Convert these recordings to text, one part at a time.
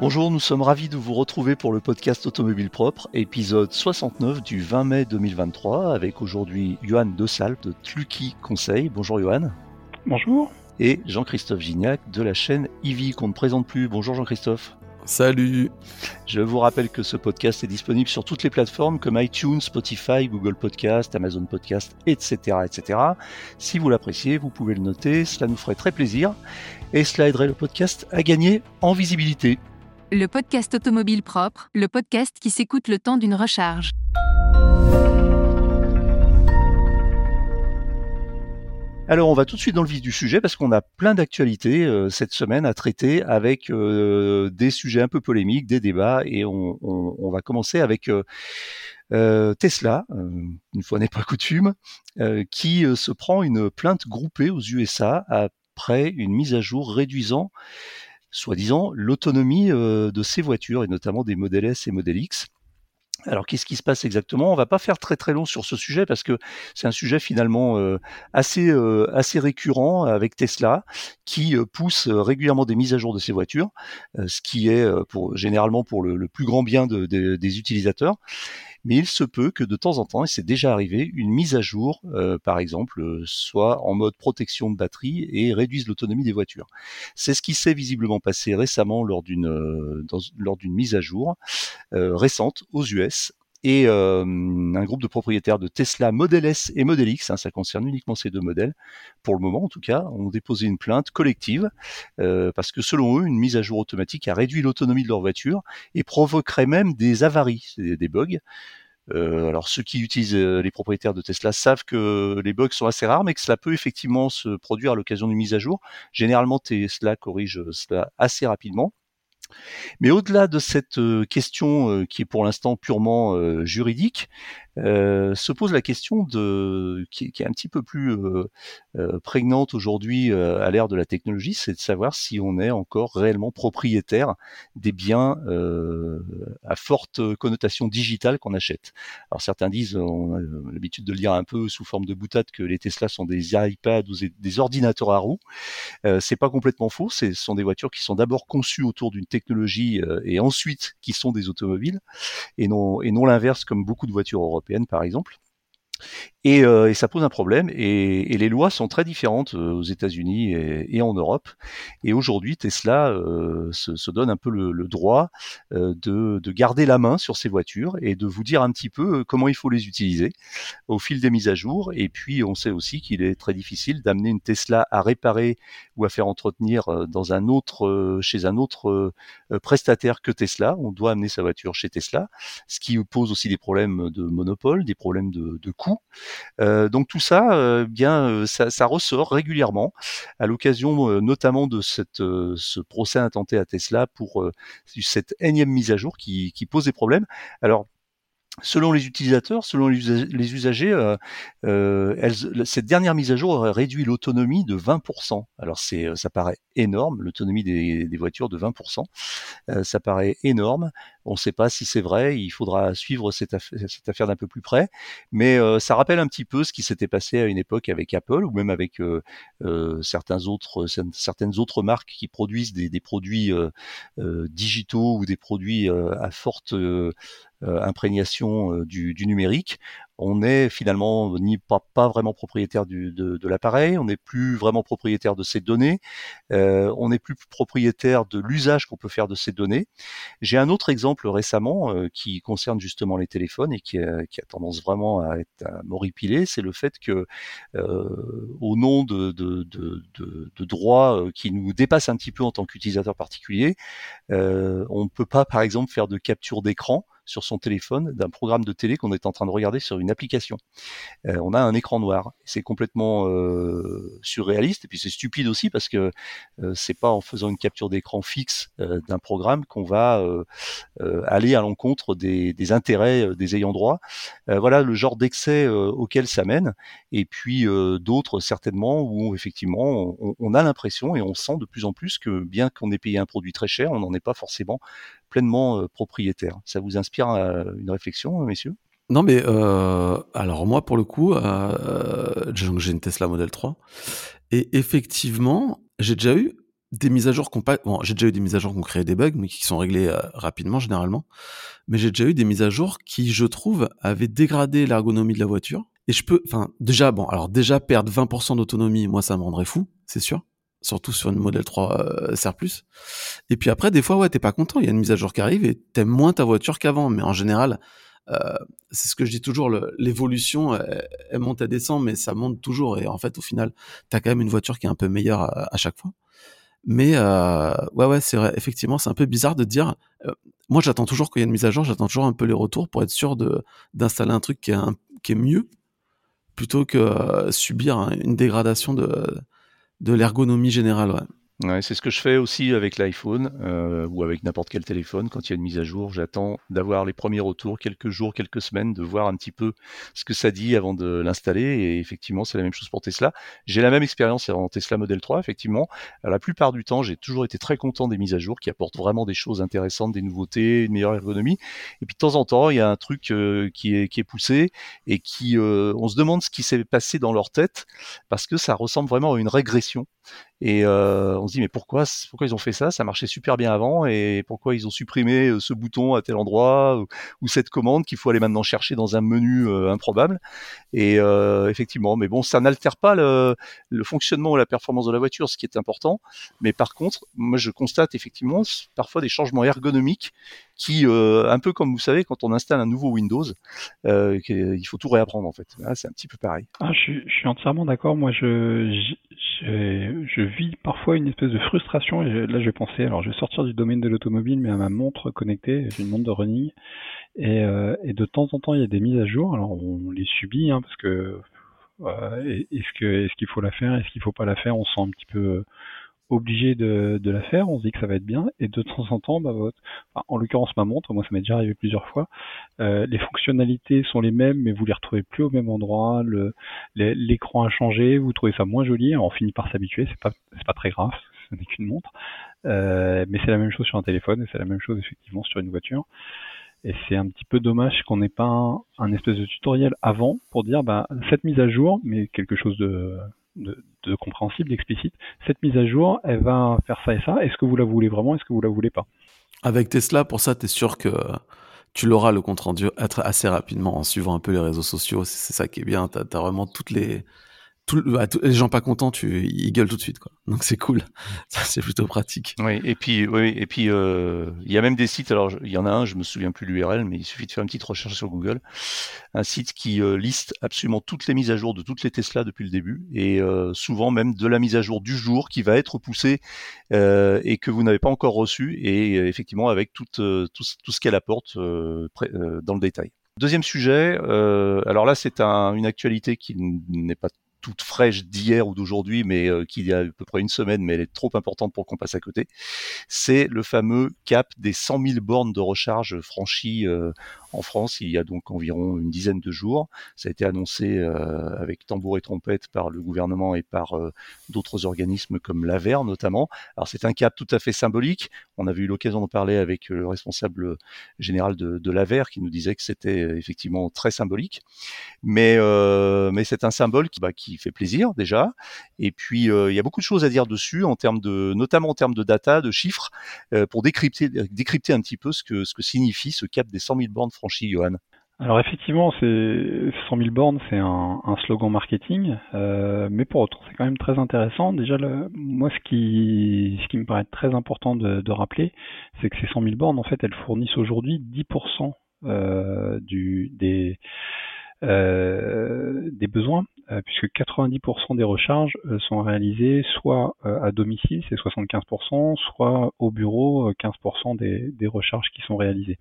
Bonjour, nous sommes ravis de vous retrouver pour le podcast Automobile Propre, épisode 69 du 20 mai 2023, avec aujourd'hui Johan Dessal de Tluki Conseil. Bonjour Johan. Bonjour. Et Jean-Christophe Gignac de la chaîne Ivy qu'on ne présente plus. Bonjour Jean-Christophe. Salut Je vous rappelle que ce podcast est disponible sur toutes les plateformes comme iTunes, Spotify, Google Podcast, Amazon Podcast, etc. etc. Si vous l'appréciez, vous pouvez le noter, cela nous ferait très plaisir et cela aiderait le podcast à gagner en visibilité. Le podcast automobile propre, le podcast qui s'écoute le temps d'une recharge. Alors on va tout de suite dans le vif du sujet parce qu'on a plein d'actualités euh, cette semaine à traiter avec euh, des sujets un peu polémiques, des débats et on, va commencer avec euh Tesla, une fois n'est pas coutume, qui se prend une plainte groupée aux USA après une mise à jour réduisant soi-disant, l'autonomie euh, de ces voitures, et notamment des modèles S et modèles X. Alors qu'est-ce qui se passe exactement? On va pas faire très très long sur ce sujet parce que c'est un sujet finalement euh, assez euh, assez récurrent avec Tesla qui pousse régulièrement des mises à jour de ses voitures, ce qui est généralement pour le, plus grand bien de, de, des utilisateurs mais il se peut que de temps en temps, et c'est déjà arrivé, une mise à jour, euh, par exemple, euh, soit en mode protection de batterie et réduise l'autonomie des voitures. C'est ce qui s'est visiblement passé récemment lors d'une euh, lors d'une mise à jour récente aux US et un groupe de propriétaires de Tesla Model S et Model X, hein, ça concerne uniquement ces deux modèles, pour le moment en tout cas, ont déposé une plainte collective euh, parce que selon eux, une mise à jour automatique a réduit l'autonomie de leur voiture et provoquerait même des avaries, des, des bugs. Euh, alors ceux qui utilisent euh, les propriétaires de Tesla savent que les bugs sont assez rares, mais que cela peut effectivement se produire à l'occasion d'une mise à jour. Généralement, Tesla corrige cela assez rapidement. Mais au-delà de cette question qui est pour l'instant purement juridique, euh, se pose la question qui, est un petit peu plus euh, euh prégnante aujourd'hui à l'ère de la technologie, c'est de savoir si on est encore réellement propriétaire des biens à forte connotation digitale qu'on achète. Alors certains disent, on a l'habitude de le dire un peu sous forme de boutade, que les Tesla sont des iPads ou des ordinateurs à roues. c'est pas complètement faux. Ce sont des voitures qui sont d'abord conçues autour d'une technologie et ensuite qui sont des automobiles et non et non l'inverse comme beaucoup de voitures européennes par exemple. Et, euh, et, ça pose un problème. Et, et, les lois sont très différentes euh, aux États-Unis et, en Europe. Et aujourd'hui, Tesla euh, se, se, donne un peu le, le droit euh, de, de, garder la main sur ses voitures et de vous dire un petit peu euh, comment il faut les utiliser au fil des mises à jour. Et puis, on sait aussi qu'il est très difficile d'amener une Tesla à réparer ou à faire entretenir dans un autre, chez un autre prestataire que Tesla. On doit amener sa voiture chez Tesla, ce qui pose aussi des problèmes de monopole, des problèmes de, de coût. Euh, donc tout ça, euh, bien, euh, ça, ressort régulièrement à l'occasion notamment de ce procès intenté à Tesla pour cette énième mise à jour qui, pose des problèmes. Alors Selon les utilisateurs, selon les usagers, cette dernière mise à jour aurait réduit l'autonomie de 20%. Alors c'est, ça paraît énorme, l'autonomie des, voitures de 20%. Euh, ça paraît énorme. On ne sait pas si c'est vrai. Il faudra suivre cette, affaire, d'un peu plus près. Mais euh, ça rappelle un petit peu ce qui s'était passé à une époque avec Apple ou même avec euh, autres, certaines autres marques qui produisent des, produits digitaux ou des produits à forte euh, imprégnation euh, du, numérique, on est finalement ni pas, vraiment propriétaire de, l'appareil, on n'est plus vraiment propriétaire de ces données, euh, on n'est plus propriétaire de l'usage qu'on peut faire de ces données. J'ai un autre exemple récemment euh, qui concerne justement les téléphones et qui a, qui a tendance vraiment à être à c'est le fait que euh, au nom de, de, droits qui nous dépassent un petit peu en tant qu'utilisateur particulier, on ne peut pas par exemple faire de capture d'écran sur son téléphone d'un programme de télé qu'on est en train de regarder sur une application. Euh, on a un écran noir. C'est complètement euh, surréaliste et puis c'est stupide aussi parce que euh, c'est pas en faisant une capture d'écran fixe d'un programme qu'on va aller à l'encontre des, des, intérêts des ayants droit. voilà le genre d'excès auquel ça mène. Et puis d'autres certainement où effectivement on, on a l'impression et on sent de plus en plus que bien qu'on ait payé un produit très cher, on n'en est pas forcément pleinement euh, propriétaire. Ça vous inspire euh, une réflexion, messieurs? Non, mais euh, alors moi, pour le coup, euh, j'ai une Tesla Model 3. Et effectivement, j'ai déjà eu des mises à jour pas. Bon, j'ai déjà eu des mises à jour qui ont créé des bugs, mais qui sont réglés rapidement généralement. Mais j'ai déjà eu des mises à jour qui, je trouve, avaient dégradé l'ergonomie de la voiture. Et je peux, enfin, déjà, bon, alors déjà perdre 20% d'autonomie, moi, ça me rendrait fou, c'est sûr. Surtout sur une modèle 3 euh, SR+. Et puis après, des fois, ouais, t'es pas content. Il y a une mise à jour qui arrive et t'aimes moins ta voiture qu'avant. Mais en général, euh, c'est ce que je dis toujours, l'évolution, elle, monte, elle descend, mais ça monte toujours. Et en fait, au final, t'as quand même une voiture qui est un peu meilleure à chaque fois. Mais euh, ouais, ouais, c'est. Effectivement, c'est un peu bizarre de dire. Euh, moi, j'attends toujours qu'il y ait une mise à jour. J'attends toujours un peu les retours pour être sûr de d'installer un truc qui est, qui est mieux plutôt que euh, subir une dégradation de de l'ergonomie générale. Ouais. C'est ce que je fais aussi avec l'iPhone euh, ou avec n'importe quel téléphone. Quand il y a une mise à jour, j'attends d'avoir les premiers retours, quelques jours, quelques semaines, de voir un petit peu ce que ça dit avant de l'installer. Et effectivement, c'est la même chose pour Tesla. J'ai la même expérience en Tesla Model 3, effectivement. la plupart du temps, j'ai toujours été très content des mises à jour qui apportent vraiment des choses intéressantes, des nouveautés, une meilleure ergonomie. Et puis de temps en temps, il y a un truc euh, qui, est, poussé et qui, euh, on se demande ce qui s'est passé dans leur tête parce que ça ressemble vraiment à une régression. Et euh, on se dit mais pourquoi ils ont fait ça? Ça marchait super bien avant. Et pourquoi ils ont supprimé euh, ce bouton à tel endroit ou, cette commande qu'il faut aller maintenant chercher dans un menu euh, improbable? Et effectivement, mais bon, ça n'altère pas le, le, fonctionnement ou la performance de la voiture, ce qui est important. Mais par contre, moi je constate effectivement parfois des changements ergonomiques qui, euh, un peu comme vous savez, quand on installe un nouveau Windows, euh, il faut tout réapprendre en fait. c'est un petit peu pareil. Ah, je, suis entièrement d'accord. Moi, je, je, je, vis parfois une espèce de frustration. Là, je vais penser, alors je vais sortir du domaine de l'automobile, mais à ma montre connectée, j'ai une montre de running. Et, euh, et, de temps en temps, il y a des mises à jour. Alors, on les subit, hein, parce que euh, est-ce est-ce qu'il faut la faire, est-ce qu'il faut pas la faire On se sent un petit peu obligé de, la faire, on se dit que ça va être bien, et de temps en temps, bah, en l'occurrence ma montre, moi ça m'est déjà arrivé plusieurs fois, euh, les fonctionnalités sont les mêmes, mais vous les retrouvez plus au même endroit, l'écran a changé, vous trouvez ça moins joli, on finit par s'habituer, c'est pas, pas très grave, ce n'est qu'une montre, euh, mais c'est la même chose sur un téléphone, et c'est la même chose effectivement sur une voiture. Et c'est un petit peu dommage qu'on n'ait pas un, un, espèce de tutoriel avant pour dire bah cette mise à jour, mais quelque chose de, de, compréhensible, explicite. Cette mise à jour, elle va faire ça et ça. Est-ce que vous la voulez vraiment Est-ce que vous la voulez pas? Avec Tesla, pour ça, tu es sûr que tu l'auras le compte rendu assez rapidement en suivant un peu les réseaux sociaux. C'est ça qui est bien. Tu as, vraiment toutes les, bah, les gens pas contents, tu, ils gueulent tout de suite, quoi. Donc c'est cool. Ça, c'est plutôt pratique. Oui, et puis, oui, et puis, euh, il y a même des sites. Alors, il y en a un, je me souviens plus l'URL, mais il suffit de faire une petite recherche sur Google. Un site qui euh, liste absolument toutes les mises à jour de toutes les Tesla depuis le début, et euh, souvent même de la mise à jour du jour qui va être poussée et que vous n'avez pas encore reçue, et effectivement avec tout, tout, tout ce qu'elle apporte dans le détail. Deuxième sujet, alors là c'est un, une actualité qui n'est pas toute fraîche d'hier ou d'aujourd'hui, mais euh, qui y a à peu près une semaine, mais elle est trop importante pour qu'on passe à côté. C'est le fameux cap des 100 000 bornes de recharge franchies euh, en France, il y a donc environ une dizaine de jours. Ça a été annoncé euh, avec tambour et trompette par le gouvernement et par euh, d'autres organismes comme l'AVER notamment. Alors c'est un cap tout à fait symbolique. On avait eu l'occasion d'en parler avec le responsable général de, l'AVER qui nous disait que c'était effectivement très symbolique. Mais, euh, c'est un symbole qui, bah, qui fait plaisir déjà. Et puis il y a beaucoup de choses à dire dessus, notamment en termes de data, de chiffres, pour décrypter, décrypter un petit peu ce que, ce que signifie ce cap des 100 000 bornes Johan alors effectivement, c'est 100 000 bornes, c'est un, slogan marketing, euh, mais pour autant, c'est quand même très intéressant. Déjà, moi, ce qui, me paraît très important de, rappeler, c'est que ces 100 000 bornes, en fait, elles fournissent aujourd'hui 10% euh, euh, des besoins, puisque 90% des recharges sont réalisées soit à domicile, c'est 75%, soit au bureau, 15% des, recharges qui sont réalisées.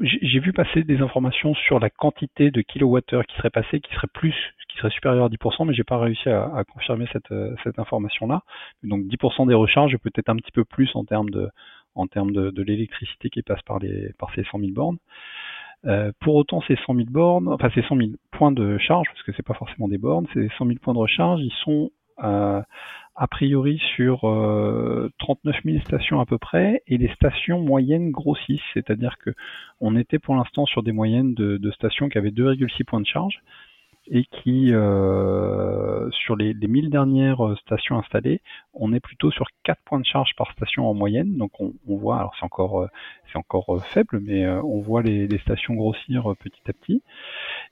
J'ai vu passer des informations sur la quantité de kilowattheures qui serait passée, qui serait plus, qui serait supérieure à 10%, mais j'ai pas réussi à, à confirmer cette, euh, cette information-là. Donc 10% des recharges, peut-être un petit peu plus en termes de, en termes de, de l'électricité qui passe par les, par ces 100 000 bornes. Euh, pour autant, ces 100 000 bornes, enfin ces 100 000 points de charge, parce que c'est pas forcément des bornes, ces 100 000 points de recharge, ils sont euh, a priori sur 39 euh, 000 stations à peu près, et les stations moyennes grossissent, c'est-à-dire que on était pour l'instant sur des moyennes de, stations qui avaient 2,6 points de charge, et qui, euh, sur les, les 1000 dernières stations installées, on est plutôt sur 4 points de charge par station en moyenne. Donc on, voit, alors c'est encore, c'est encore faible, mais on voit les, les, stations grossir petit à petit.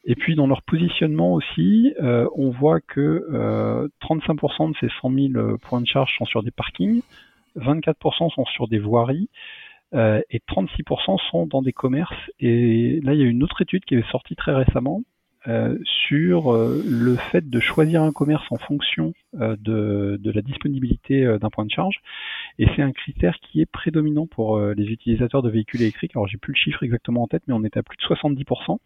Et puis dans leur positionnement aussi, on voit que 35% de ces 100 000 points de charge sont sur des parkings, 24% sont sur des voiries, euh, et 36% sont dans des commerces. Et là, il y a une autre étude qui est sortie très récemment euh, sur euh, le fait de choisir un commerce en fonction de, de, la disponibilité d'un point de charge. Et c'est un critère qui est prédominant pour les utilisateurs de véhicules électriques. Alors j'ai plus le chiffre exactement en tête, mais on est à plus de 70%.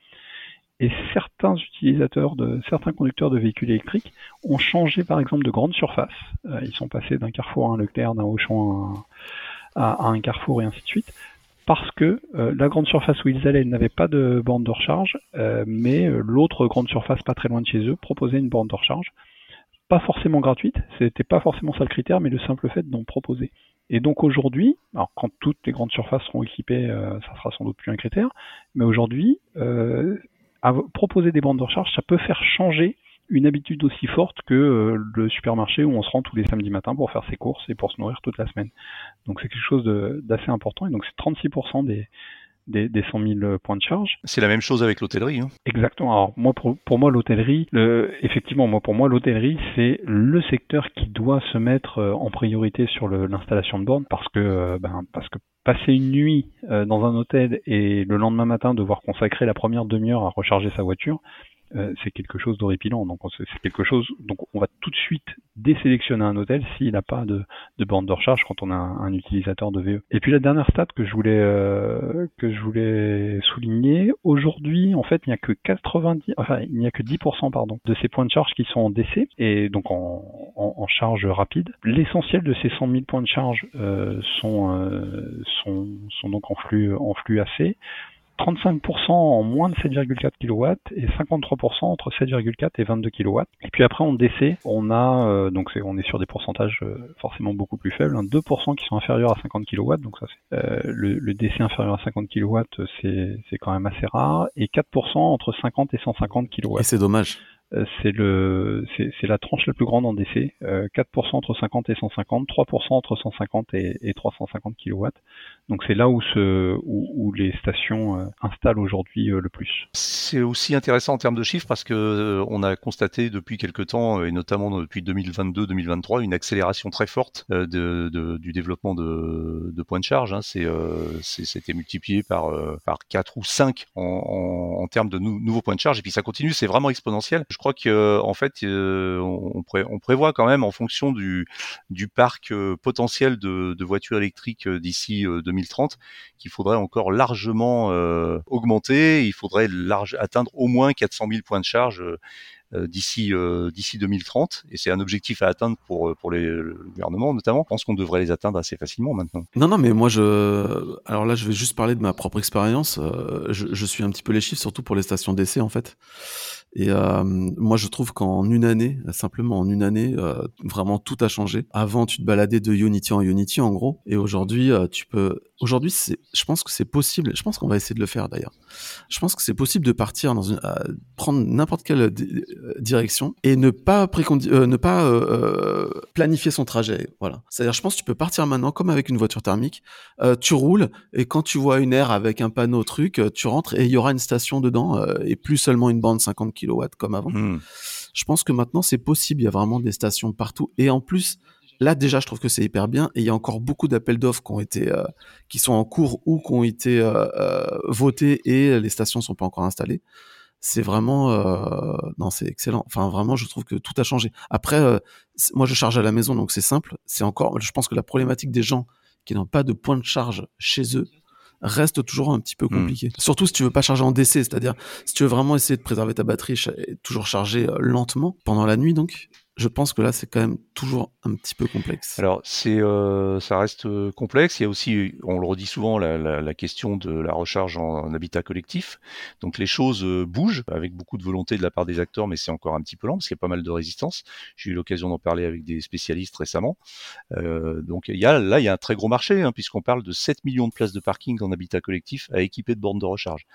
Et certains utilisateurs de certains conducteurs de véhicules électriques ont changé par exemple de grande surface. ils sont passés d'un Carrefour à un Leclerc, d'un Auchan à un à, un carrefour et ainsi de suite, parce que euh, la grande surface où ils allaient n'avait pas de borne de recharge, euh, mais euh, l'autre grande surface pas très loin de chez eux proposait une borne de recharge, pas forcément gratuite, c'était pas forcément ça le critère, mais le simple fait d'en proposer. Et donc aujourd'hui, alors quand toutes les grandes surfaces seront équipées, ça sera sans doute plus un critère, mais aujourd'hui, proposer des bornes de recharge, ça peut faire changer une habitude aussi forte que euh, le supermarché où on se rend tous les samedis matins pour faire ses courses et pour se nourrir toute la semaine. Donc c'est quelque chose d'assez important et donc c'est 36% des, des, des 100 000 points de charge. C'est la même chose avec l'hôtellerie. Hein. Exactement. Alors moi pour, pour moi l'hôtellerie, effectivement moi pour moi l'hôtellerie c'est le secteur qui doit se mettre euh, en priorité sur l'installation de bornes parce que euh, ben, parce que passer une nuit dans un hôtel et le lendemain matin devoir consacrer la première demi-heure à recharger sa voiture, euh, c'est quelque chose d'horripilant. Donc c'est quelque chose. Donc on va tout de suite désélectionner un hôtel s'il n'a pas de, de borne de recharge quand on a un, utilisateur de VE. Et puis la dernière stat que je voulais euh, que je voulais souligner, aujourd'hui en fait il n'y a que 90, enfin il n'y a que 10% pardon de ces points de charge qui sont en DC et donc en, en, charge rapide. L'essentiel de ces 100 000 points de charge euh, sont, euh, sont sont donc en flux en flux AC. 35% en moins de 7,4 kW et 53% entre 7,4 et 22 kW. Et puis après en DC, on a euh, donc c'est on est sur des pourcentages euh, forcément beaucoup plus faibles, 2% hein. qui sont inférieurs à 50 kW, donc ça c'est euh, le, le, DC inférieur à 50 kW, c'est c'est quand même assez rare et 4% entre 50 et 150 kW. Et c'est dommage. Euh, c'est le c'est la tranche la plus grande en DC, 4% euh, entre 50 et 150, 3% entre 150 et, et 350 kW. Donc c'est là où, les stations euh, installent aujourd'hui le plus. C'est aussi intéressant en termes de chiffres parce que on a constaté depuis quelques temps et notamment depuis 2022-2023 une accélération très forte du développement de, points de charge. Hein. C'est c'était multiplié par par 4 ou 5 en, termes de nouveaux points de charge et puis ça continue, c'est vraiment exponentiel je crois que en fait, euh, on, prévoit quand même en fonction du, parc euh, potentiel de, voitures électriques euh, d'ici 2030 qu'il faudrait encore largement augmenter. Il faudrait atteindre au moins 400 000 points de charge euh, d'ici euh, d'ici 2030 et c'est un objectif à atteindre pour euh, pour les, le gouvernement notamment. Je pense qu'on devrait les atteindre assez facilement maintenant. Non non mais moi je alors là je vais juste parler de ma propre expérience. Je, suis un petit peu les chiffres surtout pour les stations d'essai en fait. Et euh, moi, je trouve qu'en une année, simplement en une année, euh, vraiment tout a changé. Avant, tu te baladais de Unity en Unity, en gros, et aujourd'hui, euh, tu peux. Aujourd'hui. Je pense que c'est possible. Je pense qu'on va essayer de le faire d'ailleurs. Je pense que c'est possible de partir dans une, prendre n'importe quelle direction et ne pas précondi... ne pas planifier son trajet. Voilà. C'est-à-dire, je pense que tu peux partir maintenant comme avec une voiture thermique. tu roules et quand tu vois une aire avec un panneau truc, tu rentres et il y aura une station dedans et plus seulement une bande 50 kilowatts comme avant. Hmm. Je pense que maintenant c'est possible, il y a vraiment des stations partout et en plus là déjà je trouve que c'est hyper bien et il y a encore beaucoup d'appels d'offres qui ont été euh, qui sont en cours ou qui ont été euh, euh, votés et les stations sont pas encore installées. C'est vraiment non, c'est excellent. Enfin vraiment, je trouve que tout a changé. Après moi je charge à la maison donc c'est simple, c'est encore je pense que la problématique des gens qui n'ont pas de point de charge chez eux, reste toujours un petit peu hmm. compliqué. Surtout si tu veux pas charger en DC, c'est-à-dire si tu veux vraiment essayer de préserver ta batterie et toujours charger euh, lentement pendant la nuit donc, je pense que là, c'est quand même toujours un petit peu complexe. Alors, c'est, euh, ça reste euh, complexe. Il y a aussi, on le redit souvent, la, question de la recharge en, habitat collectif. Donc, les choses euh, bougent avec beaucoup de volonté de la part des acteurs, mais c'est encore un petit peu lent parce qu'il y a pas mal de résistance. J'ai eu l'occasion d'en parler avec des spécialistes récemment. Donc, il y a, là, il y a un très gros marché, hein, puisqu'on parle de 7 millions de places de parking en habitat collectif à équiper de bornes de recharge.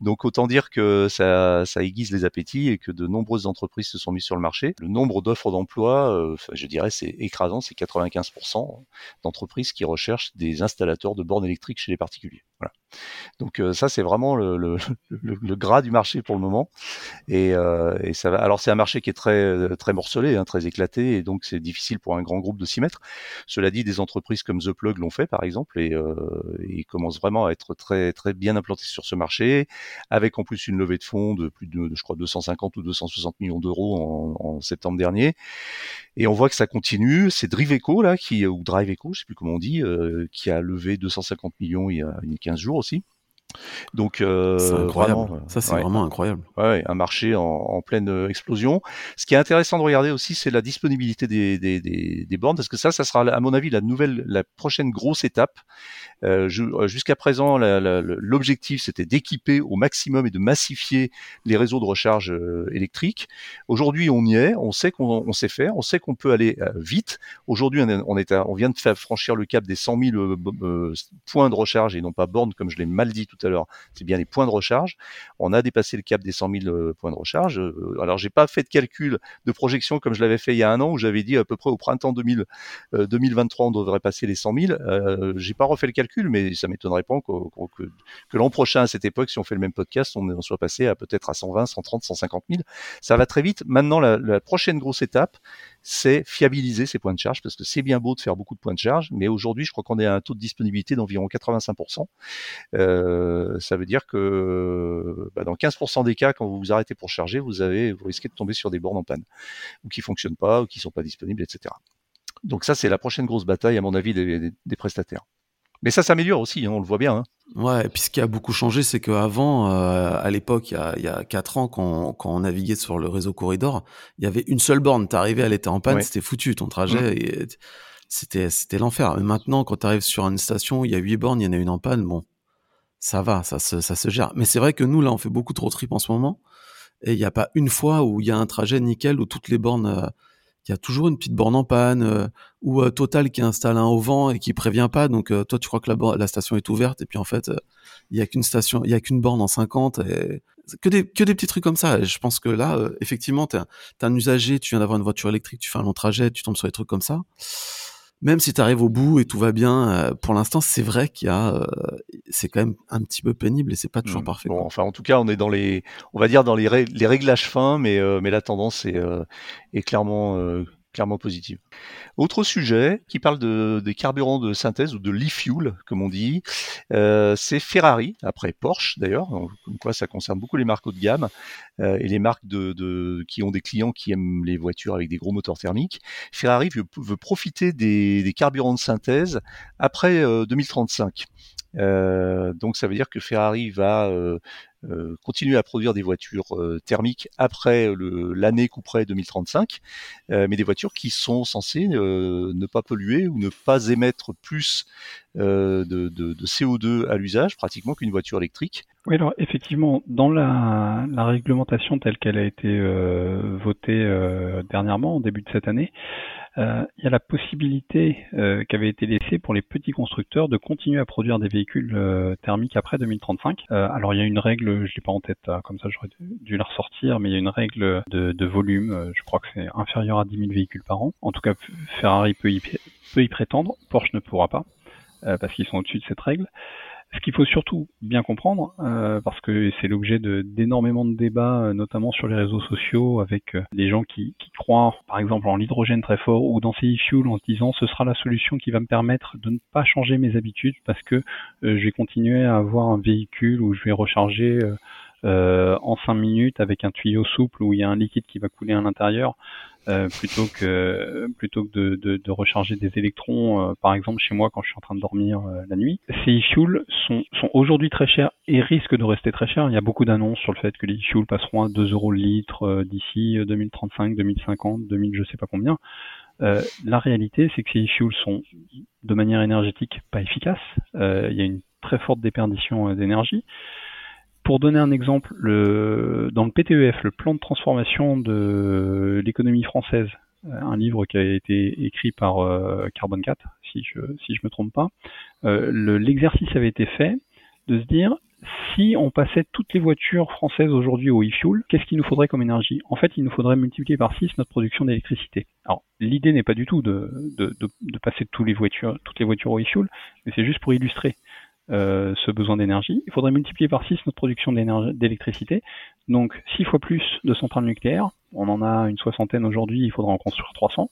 Donc, autant dire que ça, ça aiguise les appétits et que de nombreuses entreprises se sont mises sur le marché. Le nombre d'offres d'emploi, euh, je dirais, c'est écrasant, c'est 95% d'entreprises qui recherchent des installateurs de bornes électriques chez les particuliers. Donc euh, ça, c'est vraiment le, gras du marché pour le moment. Et, euh, et ça va. Alors c'est un marché qui est très très morcelé, hein, très éclaté, et donc c'est difficile pour un grand groupe de s'y mettre. Cela dit, des entreprises comme The Plug l'ont fait, par exemple, et, euh, et commencent vraiment à être très très bien implantés sur ce marché, avec en plus une levée de fonds de plus de, je crois, 250 ou 260 millions d'euros en, septembre dernier. Et on voit que ça continue. C'est Driveco là, qui ou Driveco, je sais plus comment on dit, euh, qui a levé 250 millions il y a 15 jours aussi. Donc euh, vraiment, ça c'est vraiment incroyable. Ouais, un marché en, en, pleine euh, explosion. Ce qui est intéressant de regarder aussi, c'est la disponibilité des, des, des, des, bornes, parce que ça, ça sera à mon avis la nouvelle, la prochaine grosse étape. Euh, euh Jusqu'à présent, l'objectif c'était d'équiper au maximum et de massifier les réseaux de recharge euh, électrique. Aujourd'hui, on y est, on sait qu'on sait faire, on sait qu'on peut aller vite. Aujourd'hui, on, on, vient de faire franchir le cap des 100 000 points de recharge et non pas bornes, comme je l'ai mal dit tout à l'heure, c'est bien les points de recharge. On a dépassé le cap des 100 000 euh, points de recharge. Alors j'ai pas fait de calcul de projection comme je l'avais fait il y a un an où j'avais dit à peu près au printemps 2000, 2023 euh, on devrait passer les 100 000. Euh, j'ai pas refait le calcul, mais ça m'étonnerait pas que, l'an prochain à cette époque, si on fait le même podcast, on, soit passé à peut-être à 120, 130, 150 000. Ça va très vite. Maintenant, la, prochaine grosse étape, c'est fiabiliser ces points de charge parce que c'est bien beau de faire beaucoup de points de charge, mais aujourd'hui, je crois qu'on est à un taux de disponibilité d'environ 85%. Euh, ça veut dire que bah, dans 15% des cas, quand vous vous arrêtez pour charger, vous avez, vous risquez de tomber sur des bornes en panne ou qui fonctionnent pas ou qui sont pas disponibles, etc. Donc ça, c'est la prochaine grosse bataille, à mon avis, des prestataires. Mais ça s'améliore aussi, hein, on le voit bien. Hein. Ouais, et puis ce qui a beaucoup changé, c'est qu'avant, euh, à l'époque, il y a, il y a 4 ans, quand, quand on naviguait sur le réseau Corridor, il y avait une seule borne. T'arrivais, elle était en panne, c'était foutu, ton trajet, mmh. c'était c'était l'enfer. Maintenant, quand t'arrives sur une station, il y a 8 bornes, il y en a une en panne, bon, ça va, ça se, ça se gère. Mais c'est vrai que nous, là, on fait beaucoup trop trip en ce moment, et il n'y a pas une fois où il y a un trajet nickel où toutes les bornes... Euh, il y a toujours une petite borne en panne euh, ou euh, Total qui installe un au vent et qui prévient pas. Donc euh, toi tu crois que la, la station est ouverte et puis en fait il y a qu'une station, il y a qu'une borne en 50 et que des que des petits trucs comme ça. Et je pense que là effectivement tu es, un usager, tu viens d'avoir une voiture électrique, tu fais un long trajet, tu tombes sur des trucs comme ça même si tu arrives au bout et tout va bien, euh, pour l'instant, c'est vrai qu'il y a, euh, c'est quand même un petit peu pénible et c'est pas toujours mmh. parfait. Bon, enfin, en tout cas, on est dans les, on va dire dans les, les réglages fins, mais euh, mais la tendance est, est clairement clairement positive. Autre sujet qui parle de, des carburants de synthèse ou de l'e-fuel, comme on dit, euh, c'est Ferrari, après Porsche d'ailleurs, comme quoi ça concerne beaucoup les marques haut de gamme euh, et les marques qui ont des clients qui aiment les voitures avec des gros moteurs thermiques. Ferrari veut, profiter des, carburants de synthèse après 2035. Euh, donc ça veut dire que Ferrari va euh, continuer à produire des voitures euh, thermiques après l'année couperée 2035, euh, mais des voitures qui sont censées ne pas polluer ou ne pas émettre plus de, de, de, CO2 à l'usage pratiquement qu'une voiture électrique. Oui, alors effectivement, dans la, la réglementation telle qu'elle a été votée dernièrement, en début de cette année, il y a la possibilité euh, qui avait été laissée pour les petits constructeurs de continuer à produire des véhicules euh, thermiques après 2035. alors il y a une règle, je l'ai pas en tête, comme ça j'aurais dû la ressortir, mais il y a une règle de, de volume, je crois que c'est inférieur à 10 000 véhicules par an. En tout cas, Ferrari peut y, peut y prétendre, Porsche ne pourra pas, parce qu'ils sont au-dessus de cette règle. Ce qu'il faut surtout bien comprendre, euh, parce que c'est l'objet d'énormément de, débats, euh, notamment sur les réseaux sociaux, avec euh, des gens qui, croient, par exemple, en l'hydrogène très fort ou dans ces e-fuels en se disant ce sera la solution qui va me permettre de ne pas changer mes habitudes parce que je vais continuer à avoir un véhicule où je vais recharger en 5 minutes avec un tuyau souple où il y a un liquide qui va couler à l'intérieur. Euh, plutôt que plutôt que de, de, de recharger des électrons, euh, par exemple chez moi quand je suis en train de dormir euh, la nuit. Ces e-fuels sont, sont aujourd'hui très chers et risquent de rester très chers. Il y a beaucoup d'annonces sur le fait que les e-fuels passeront à 2 euros le litre d'ici 2035, 2050, 2000, je sais pas combien. la réalité, c'est que ces e-fuels sont de manière énergétique pas efficaces. il y a une très forte déperdition d'énergie. Pour donner un exemple, le, dans le PTEF, le plan de transformation de l'économie française, euh, un livre qui a été écrit par euh, Carbon 4, si je je me trompe pas, euh, l'exercice avait été fait de se dire si on passait toutes les voitures françaises aujourd'hui au e-fuel, qu'est-ce qu'il nous faudrait comme énergie? En fait, il nous faudrait multiplier par 6 notre production d'électricité. Alors, l'idée n'est pas du tout de passer toutes les voitures, toutes les voitures au e-fuel, mais c'est juste pour illustrer. Euh, ce besoin d'énergie. Il faudrait multiplier par 6 notre production d'électricité. Donc 6 fois plus de centrales nucléaires. On en a une soixantaine aujourd'hui, il faudra en construire 300.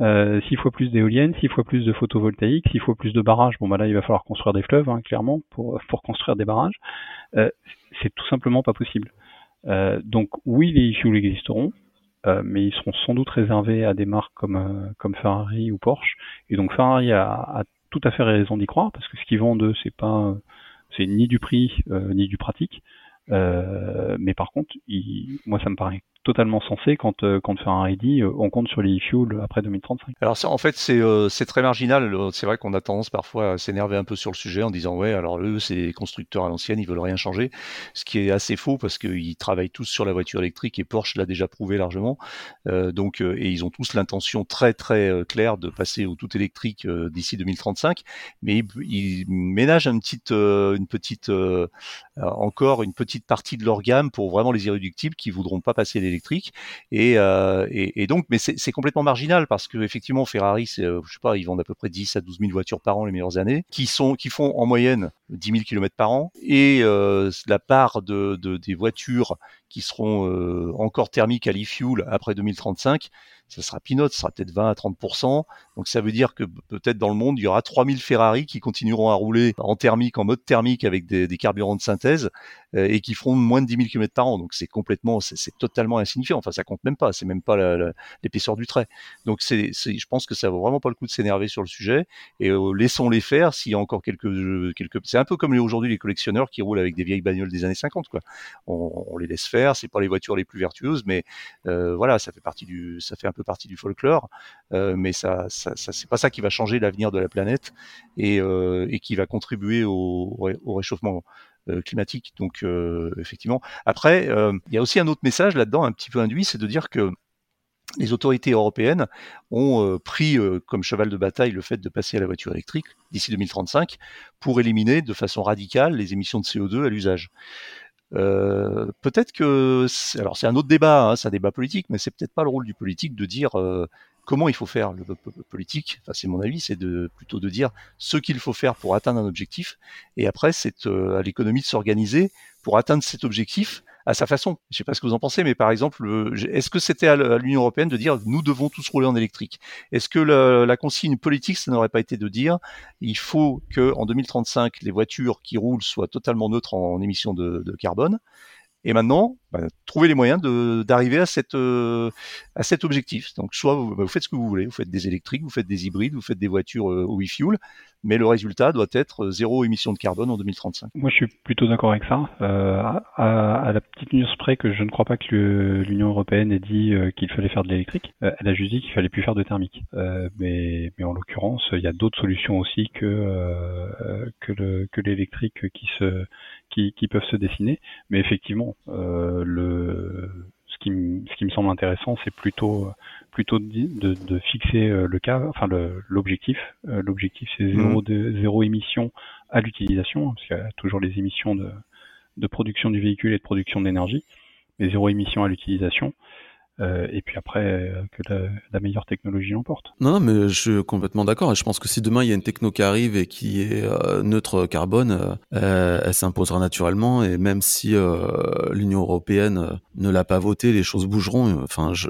Euh, 6 fois plus d'éoliennes, 6 fois plus de photovoltaïques, 6 fois plus de barrages. Bon bah là il va falloir construire des fleuves, hein, clairement, pour, construire des barrages. Euh, c'est tout simplement pas possible. Euh, donc oui, les fuels existeront, mais ils seront sans doute réservés à des marques comme, Ferrari ou Porsche. Et donc Ferrari a tout à fait raison d'y croire parce que ce qu'ils vendent, c'est pas, c'est ni du prix euh, ni du pratique. Euh, mais par contre, moi, ça me paraît totalement sensé quand, euh, quand Ferrari dit euh, on compte sur les e-fuels après 2035. Alors en fait, c'est euh, très marginal. C'est vrai qu'on a tendance parfois à s'énerver un peu sur le sujet en disant ouais, alors eux, c'est constructeurs à l'ancienne, ils veulent rien changer. Ce qui est assez faux parce qu'ils travaillent tous sur la voiture électrique et Porsche l'a déjà prouvé largement. Euh, donc, et ils ont tous l'intention très très claire de passer au tout électrique d'ici 2035. Mais ils, ils ménagent une petite, une petite encore une petite partie de leur gamme pour vraiment les irréductibles qui voudront pas passer l'électrique Euh, et, donc, mais c'est complètement marginal parce que effectivement, Ferrari, euh, je sais pas, ils vendent à peu près 10 à 12 000 voitures par an les meilleures années, qui sont, qui font en moyenne 10 000 km par an. Et euh, la part de, de, des voitures qui seront euh, encore thermiques à l'e-fuel après 2035, ça sera peanut, ça sera peut-être 20 à 30%. Donc ça veut dire que peut-être dans le monde, il y aura 3000 Ferrari qui continueront à rouler en thermique, en mode thermique avec des, des carburants de synthèse euh, et qui feront moins de 10 000 km par an. Donc c'est complètement, c'est totalement insignifiant. Enfin, ça compte même pas. C'est même pas l'épaisseur du trait. Donc c'est, je pense que ça vaut vraiment pas le coup de s'énerver sur le sujet et euh, laissons-les faire s'il y a encore quelques, quelques. C'est un peu comme aujourd'hui les collectionneurs qui roulent avec des vieilles bagnoles des années 50. Quoi. On, les laisse faire c'est pas les voitures les plus vertueuses, mais euh, voilà, ça fait partie du, ça fait un peu partie du folklore, euh, mais ça, ça, c'est pas ça qui va changer l'avenir de la planète et, euh, qui va contribuer au, au réchauffement climatique. Donc effectivement. Après, il y a aussi un autre message là-dedans, un petit peu induit, c'est de dire que les autorités européennes ont pris comme cheval de bataille le fait de passer à la voiture électrique d'ici 2035 pour éliminer de façon radicale les émissions de CO2 à l'usage. Euh, peut-être que, alors c'est un autre débat, hein, c'est un débat politique, mais c'est peut-être pas le rôle du politique de dire euh, comment il faut faire. Le, politique, enfin c'est mon avis, c'est plutôt de dire ce qu'il faut faire pour atteindre un objectif, et après c'est euh, à l'économie de s'organiser pour atteindre cet objectif à sa façon. Je sais pas ce que vous en pensez, mais par exemple, est-ce que c'était à l'Union européenne de dire nous devons tous rouler en électrique? Est-ce que la, consigne politique, ça n'aurait pas été de dire il faut que en 2035 les voitures qui roulent soient totalement neutres en, émissions de carbone? Et maintenant, bah, trouver les moyens d'arriver euh, à cet objectif. Donc, soit vous, bah, vous, faites ce que vous voulez, vous faites des électriques, vous faites des hybrides, vous faites des voitures euh, au e-fuel, mais le résultat doit être euh, zéro émission de carbone en 2035. Moi, je suis plutôt d'accord avec ça. Euh, à, la petite news près que je ne crois pas que l'Union européenne ait dit qu'il fallait faire de l'électrique. elle a juste dit qu'il fallait plus faire de thermique. mais, en l'occurrence, il y a d'autres solutions aussi que que l'électrique que qui qui, peuvent se dessiner. Mais effectivement, le, ce, qui, ce qui me semble intéressant, c'est plutôt plutôt de, de, fixer euh, le cas, enfin l'objectif. Euh, l'objectif, c'est zéro, mmh. zéro émission à l'utilisation, hein, parce qu'il y a toujours les émissions de, de production du véhicule et de production d'énergie, mais zéro émission à l'utilisation. Euh, et puis après euh, que la, meilleure technologie l'emporte. Non, non, mais je suis complètement d'accord. Et je pense que si demain il y a une techno qui arrive et qui est euh, neutre carbone, euh, elle s'imposera naturellement. Et même si l'Union européenne ne l'a pas voté, les choses bougeront. Enfin, je,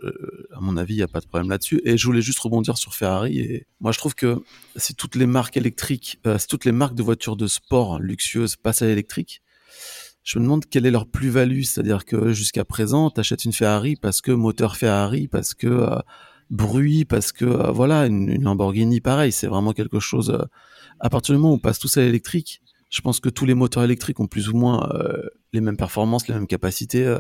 à mon avis, il n'y a pas de problème là-dessus. Et je voulais juste rebondir sur Ferrari. Et moi, je trouve que si toutes les marques électriques, si toutes les marques de voitures de sport luxueuses passent à l'électrique, je me demande quelle est leur plus-value. C'est-à-dire que jusqu'à présent, tu une Ferrari parce que moteur Ferrari, parce que euh, bruit, parce que euh, voilà, une, Lamborghini, pareil, c'est vraiment quelque chose. Euh, à partir du moment où on passe tous à l'électrique, je pense que tous les moteurs électriques ont plus ou moins les mêmes performances, les mêmes capacités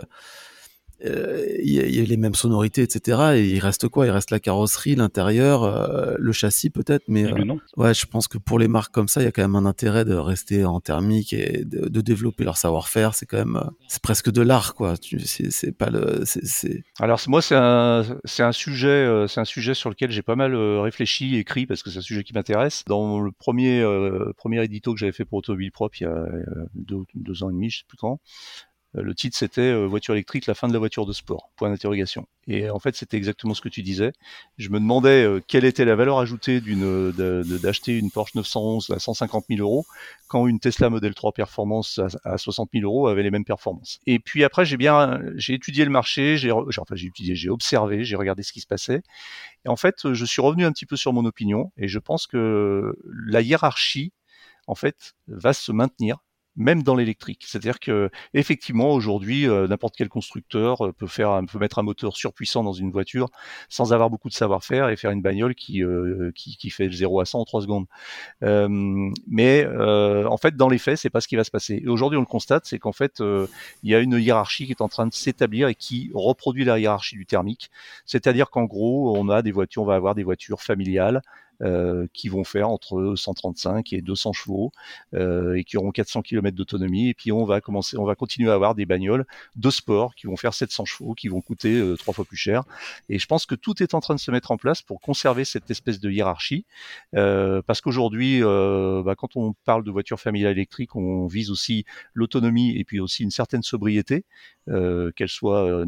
euh, il y, a les mêmes sonorités, etc. Et il reste quoi? Il reste la carrosserie, l'intérieur, euh, le châssis peut-être, mais euh, ouais, je pense que pour les marques comme ça, il y a quand même un intérêt de rester en thermique et de, de développer leur savoir-faire. C'est quand même, c'est presque de l'art, quoi. C'est pas le, c'est. Alors moi, c'est un, c'est un sujet, c'est un sujet sur lequel j'ai pas mal réfléchi, écrit parce que c'est un sujet qui m'intéresse. Dans le premier, premier édito que j'avais fait pour Automobile Propre il y a deux, deux ans et demi, je sais plus quand, euh, le titre c'était euh, voiture électrique, la fin de la voiture de sport. Point d'interrogation. Et en fait, c'était exactement ce que tu disais. Je me demandais euh, quelle était la valeur ajoutée d'une d'acheter une Porsche 911 à 150 000 euros quand une Tesla Model 3 Performance à, 60 000 euros avait les mêmes performances. Et puis après, j'ai bien j'ai étudié le marché, j'ai enfin j'ai étudié, j'ai observé, j'ai regardé ce qui se passait. Et en fait, je suis revenu un petit peu sur mon opinion et je pense que la hiérarchie en fait va se maintenir même dans l'électrique. C'est-à-dire que effectivement aujourd'hui euh, n'importe quel constructeur euh, peut faire peut mettre un moteur surpuissant dans une voiture sans avoir beaucoup de savoir-faire et faire une bagnole qui euh, qui, qui, fait 0 à 100 en 3 secondes. mais en fait dans les faits c'est pas ce qui va se passer. Et aujourd'hui on le constate c'est qu'en fait il y a une hiérarchie qui est en train de s'établir et qui reproduit la hiérarchie du thermique. C'est-à-dire qu'en gros on a des voitures on va avoir des voitures familiales euh, qui vont faire entre 135 et 200 chevaux euh, et qui auront 400 km d'autonomie. Et puis on va commencer, on va continuer à avoir des bagnoles de sport qui vont faire 700 chevaux, qui vont coûter euh, trois fois plus cher. Et je pense que tout est en train de se mettre en place pour conserver cette espèce de hiérarchie, parce qu'aujourd'hui, bah, quand on parle de voitures familiales électriques, on vise aussi l'autonomie et puis aussi une certaine sobriété, qu'elle soit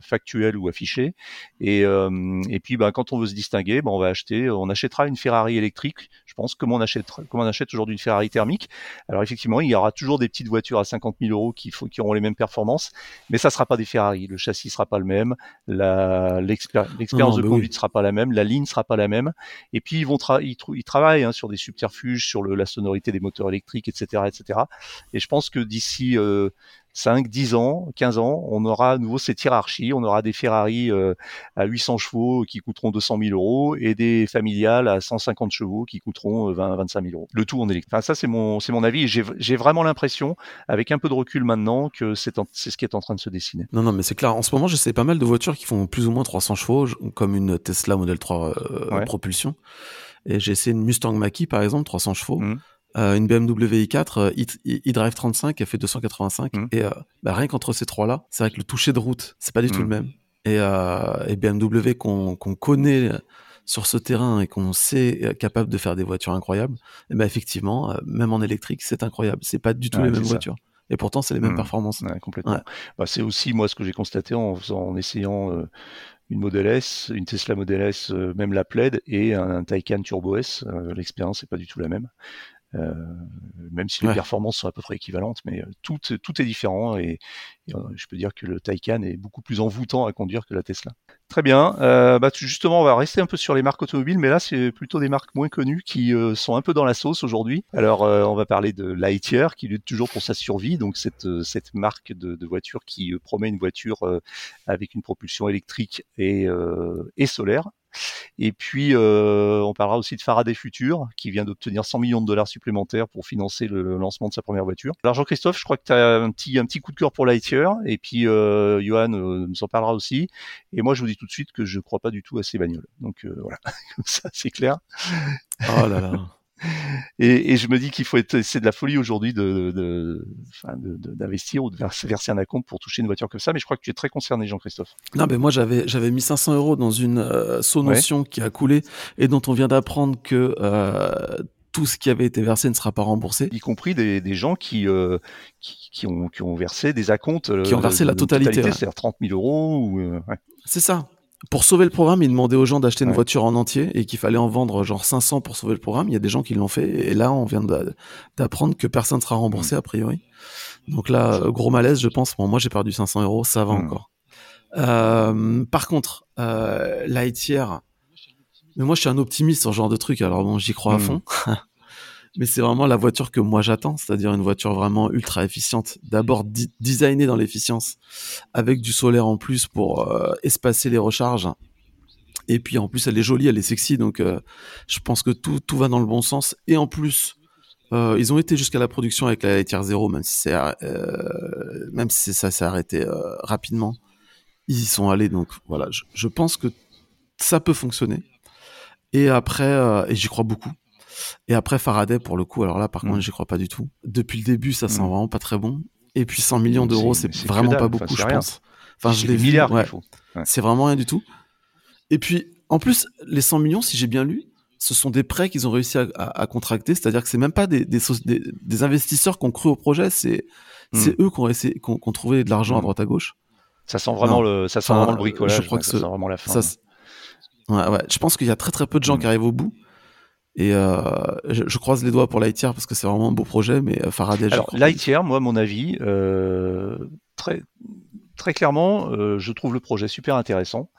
factuelle ou affichée. Et, et puis, bah, quand on veut se distinguer, bah, on va acheter, on achètera une Ferrari électrique, je pense, comme on achète, comme on achète aujourd'hui une Ferrari thermique. Alors effectivement, il y aura toujours des petites voitures à 50 000 euros qui, qui auront les mêmes performances, mais ça sera pas des Ferrari. Le châssis sera pas le même, l'expérience de bah conduite sera pas la même, la ligne sera pas la même. Et puis ils vont ils, travaillent hein, sur des subterfuges, sur le, la sonorité des moteurs électriques, etc., etc. Et je pense que d'ici euh, 5, 10 ans, 15 ans, on aura à nouveau cette hiérarchie. On aura des Ferrari euh, à 800 chevaux qui coûteront 200 000 euros et des familiales à 150 chevaux qui coûteront 20, 25 000 euros. Le tout en électrique. Enfin, ça, c'est mon, c'est mon avis. J'ai vraiment l'impression, avec un peu de recul maintenant, que c'est ce qui est en train de se dessiner. Non, non, mais c'est clair. En ce moment, j'essaie pas mal de voitures qui font plus ou moins 300 chevaux, comme une Tesla Model 3 euh, propulsion. Et j'ai essayé une Mustang Mach-E, par exemple, 300 chevaux. Mmh. Euh, une BMW i4 e-Drive 35 qui a fait 285 mmh. et euh, bah, rien qu'entre ces trois là c'est vrai que le toucher de route c'est pas du tout le mmh. même et, euh, et BMW qu'on connaît sur ce terrain et qu'on sait capable de faire des voitures incroyables et ben effectivement même en électrique c'est incroyable c'est pas du tout les mêmes voitures et pourtant c'est les mêmes mmh. performances complètement bah, c'est aussi moi ce que j'ai constaté en, en essayant une Model S, une Tesla Model S, même la Plaid et un, Taycan Turbo S. L'expérience n'est pas du tout la même. Euh, même si les performances sont à peu près équivalentes, mais euh, tout, tout est différent et, euh, je peux dire que le Taycan est beaucoup plus envoûtant à conduire que la Tesla. Très bien, euh, bah, justement on va rester un peu sur les marques automobiles, mais là c'est plutôt des marques moins connues qui sont un peu dans la sauce aujourd'hui. Alors on va parler de Lightyear qui lutte toujours pour sa survie, donc cette, cette marque de, de voiture qui promet une voiture avec une propulsion électrique et, et solaire. Et puis, euh, on parlera aussi de Faraday Future, qui vient d'obtenir 100 millions de dollars supplémentaires pour financer le lancement de sa première voiture. Alors Jean-Christophe, je crois que tu as un petit, un petit coup de cœur pour Lightyear, et puis euh, Johan euh, nous en parlera aussi. Et moi, je vous dis tout de suite que je ne crois pas du tout à ces bagnoles. Donc voilà, comme ça, c'est clair. Oh là là. Et, et, je me dis qu'il faut être, c'est de la folie aujourd'hui de, de, d'investir ou de verser un acompte pour toucher une voiture comme ça. Mais je crois que tu es très concerné, Jean-Christophe. Non, mais moi j'avais j'avais mis 500 euros dans une euh, Sonotion qui a coulé et dont on vient d'apprendre que euh, tout ce qui avait été versé ne sera pas remboursé. Y compris des, des gens qui, euh, qui, qui, ont, qui ont versé des acomptes. qui ont versé la totalité. C'est-à-dire 30 000 euros. Ou, euh, ouais. C'est ça. Pour sauver le programme, il demandait aux gens d'acheter une voiture en entier et qu'il fallait en vendre genre 500 pour sauver le programme. Il y a des gens qui l'ont fait et là, on vient d'apprendre que personne ne sera remboursé a priori. Donc là, gros malaise, je pense. Bon, moi, j'ai perdu 500 euros, ça va encore. Euh, par contre, euh, la mais moi, je suis un optimiste sur ce genre de truc, alors bon, j'y crois à fond. mais c'est vraiment la voiture que moi j'attends, c'est-à-dire une voiture vraiment ultra efficiente. D'abord designée dans l'efficience, avec du solaire en plus pour euh, espacer les recharges. Et puis en plus, elle est jolie, elle est sexy, donc euh, je pense que tout, tout va dans le bon sens. Et en plus, euh, ils ont été jusqu'à la production avec la tier 0, même si, même si ça s'est arrêté rapidement. Ils y sont allés, donc voilà, je, pense que ça peut fonctionner. Et après, et j'y crois beaucoup. Et après Faraday, pour le coup, alors là, par contre, mm. j'y crois pas du tout. Depuis le début, ça sent mm. vraiment pas très bon. Et puis 100 millions d'euros, c'est, vraiment pas beaucoup, je pense. Enfin, je l'ai vu. Ouais, ouais. C'est vraiment rien du tout. Et puis, en plus, les 100 millions, si j'ai bien lu, ce sont des prêts qu'ils ont réussi à, à, à contracter, c'est-à-dire que c'est même pas des, des, des, des investisseurs qui ont cru au projet, c'est mm. eux qui ont, essayé, qui ont, qui ont trouvé de l'argent à droite à gauche. Ça sent vraiment le, ça sent enfin, vraiment le bricolage. Je crois que ça sent vraiment la fin. Ça, ouais, ouais. Je pense qu'il y a très très peu de gens qui arrivent au bout. Et euh, je, je, croise les doigts pour Lightyear parce que c'est vraiment un beau projet, mais euh, Faraday. Alors Lightyear, moi, mon avis, euh, très très clairement, euh, je trouve le projet super intéressant.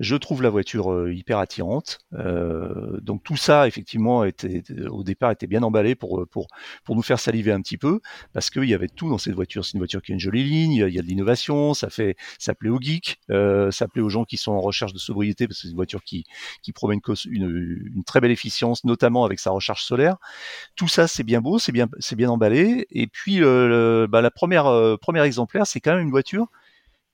Je trouve la voiture euh, hyper attirante. Euh, donc tout ça, effectivement, était, au départ, était bien emballé pour, pour, pour nous faire saliver un petit peu, parce qu'il y avait tout dans cette voiture. C'est une voiture qui a une jolie ligne, il y a de l'innovation, ça fait, ça plaît aux geeks, euh, ça plaît aux gens qui sont en recherche de sobriété, parce que c'est une voiture qui, qui promet une, très belle efficience, notamment avec sa recharge solaire. Tout ça, c'est bien beau, c'est bien, c'est bien emballé. Et puis, euh, bah, la première, euh, premier exemplaire, c'est quand même une voiture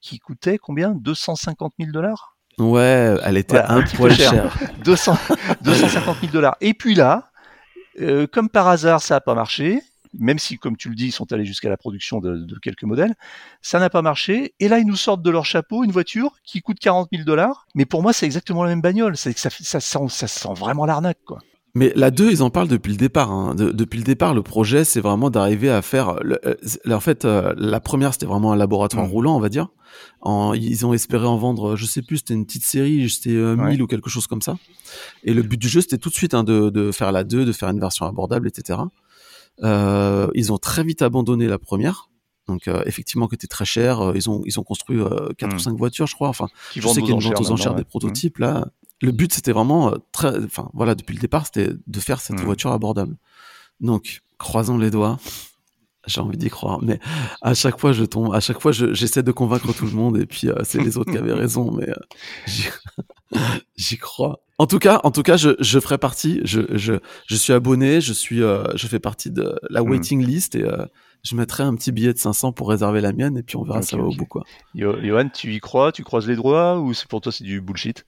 qui coûtait combien? 250 000 dollars? Ouais, elle était voilà, un, un poil cher. cher. 200, 250 000 dollars. Et puis là, euh, comme par hasard, ça n'a pas marché. Même si, comme tu le dis, ils sont allés jusqu'à la production de, de quelques modèles, ça n'a pas marché. Et là, ils nous sortent de leur chapeau une voiture qui coûte 40 000 dollars. Mais pour moi, c'est exactement la même bagnole. C'est que ça, ça, sent, ça sent vraiment l'arnaque, quoi. Mais la 2, ils en parlent depuis le départ. Hein. De, depuis le départ, le projet, c'est vraiment d'arriver à faire. Le, euh, en fait, euh, la première, c'était vraiment un laboratoire mmh. roulant, on va dire. En, ils ont espéré en vendre, je sais plus, c'était une petite série, c'était euh, 1000 ouais. ou quelque chose comme ça. Et le but du jeu, c'était tout de suite hein, de, de, faire la 2, de faire une version abordable, etc. Euh, ils ont très vite abandonné la première. Donc euh, effectivement, qui était très cher. Euh, ils ont ils ont construit euh, quatre mmh. ou cinq voitures, je crois. Enfin, Qui je sais qu'il y a une vente aux enchères des prototypes mmh. là le but c'était vraiment euh, très, enfin voilà, depuis le départ, c'était de faire cette mmh. voiture abordable. Donc, croisons les doigts. J'ai envie d'y croire, mais à chaque fois je tombe, à chaque fois j'essaie de convaincre tout le monde et puis euh, c'est les autres qui avaient raison, mais euh, j'y crois. En tout cas, en tout cas, je, je ferai partie. Je, je, je suis abonné, je suis, euh, je fais partie de la mmh. waiting list et je mettrai un petit billet de 500 pour réserver la mienne et puis on verra okay, ça va okay. au bout quoi. Johan, tu y crois Tu croises les doigts ou c'est pour toi c'est du bullshit?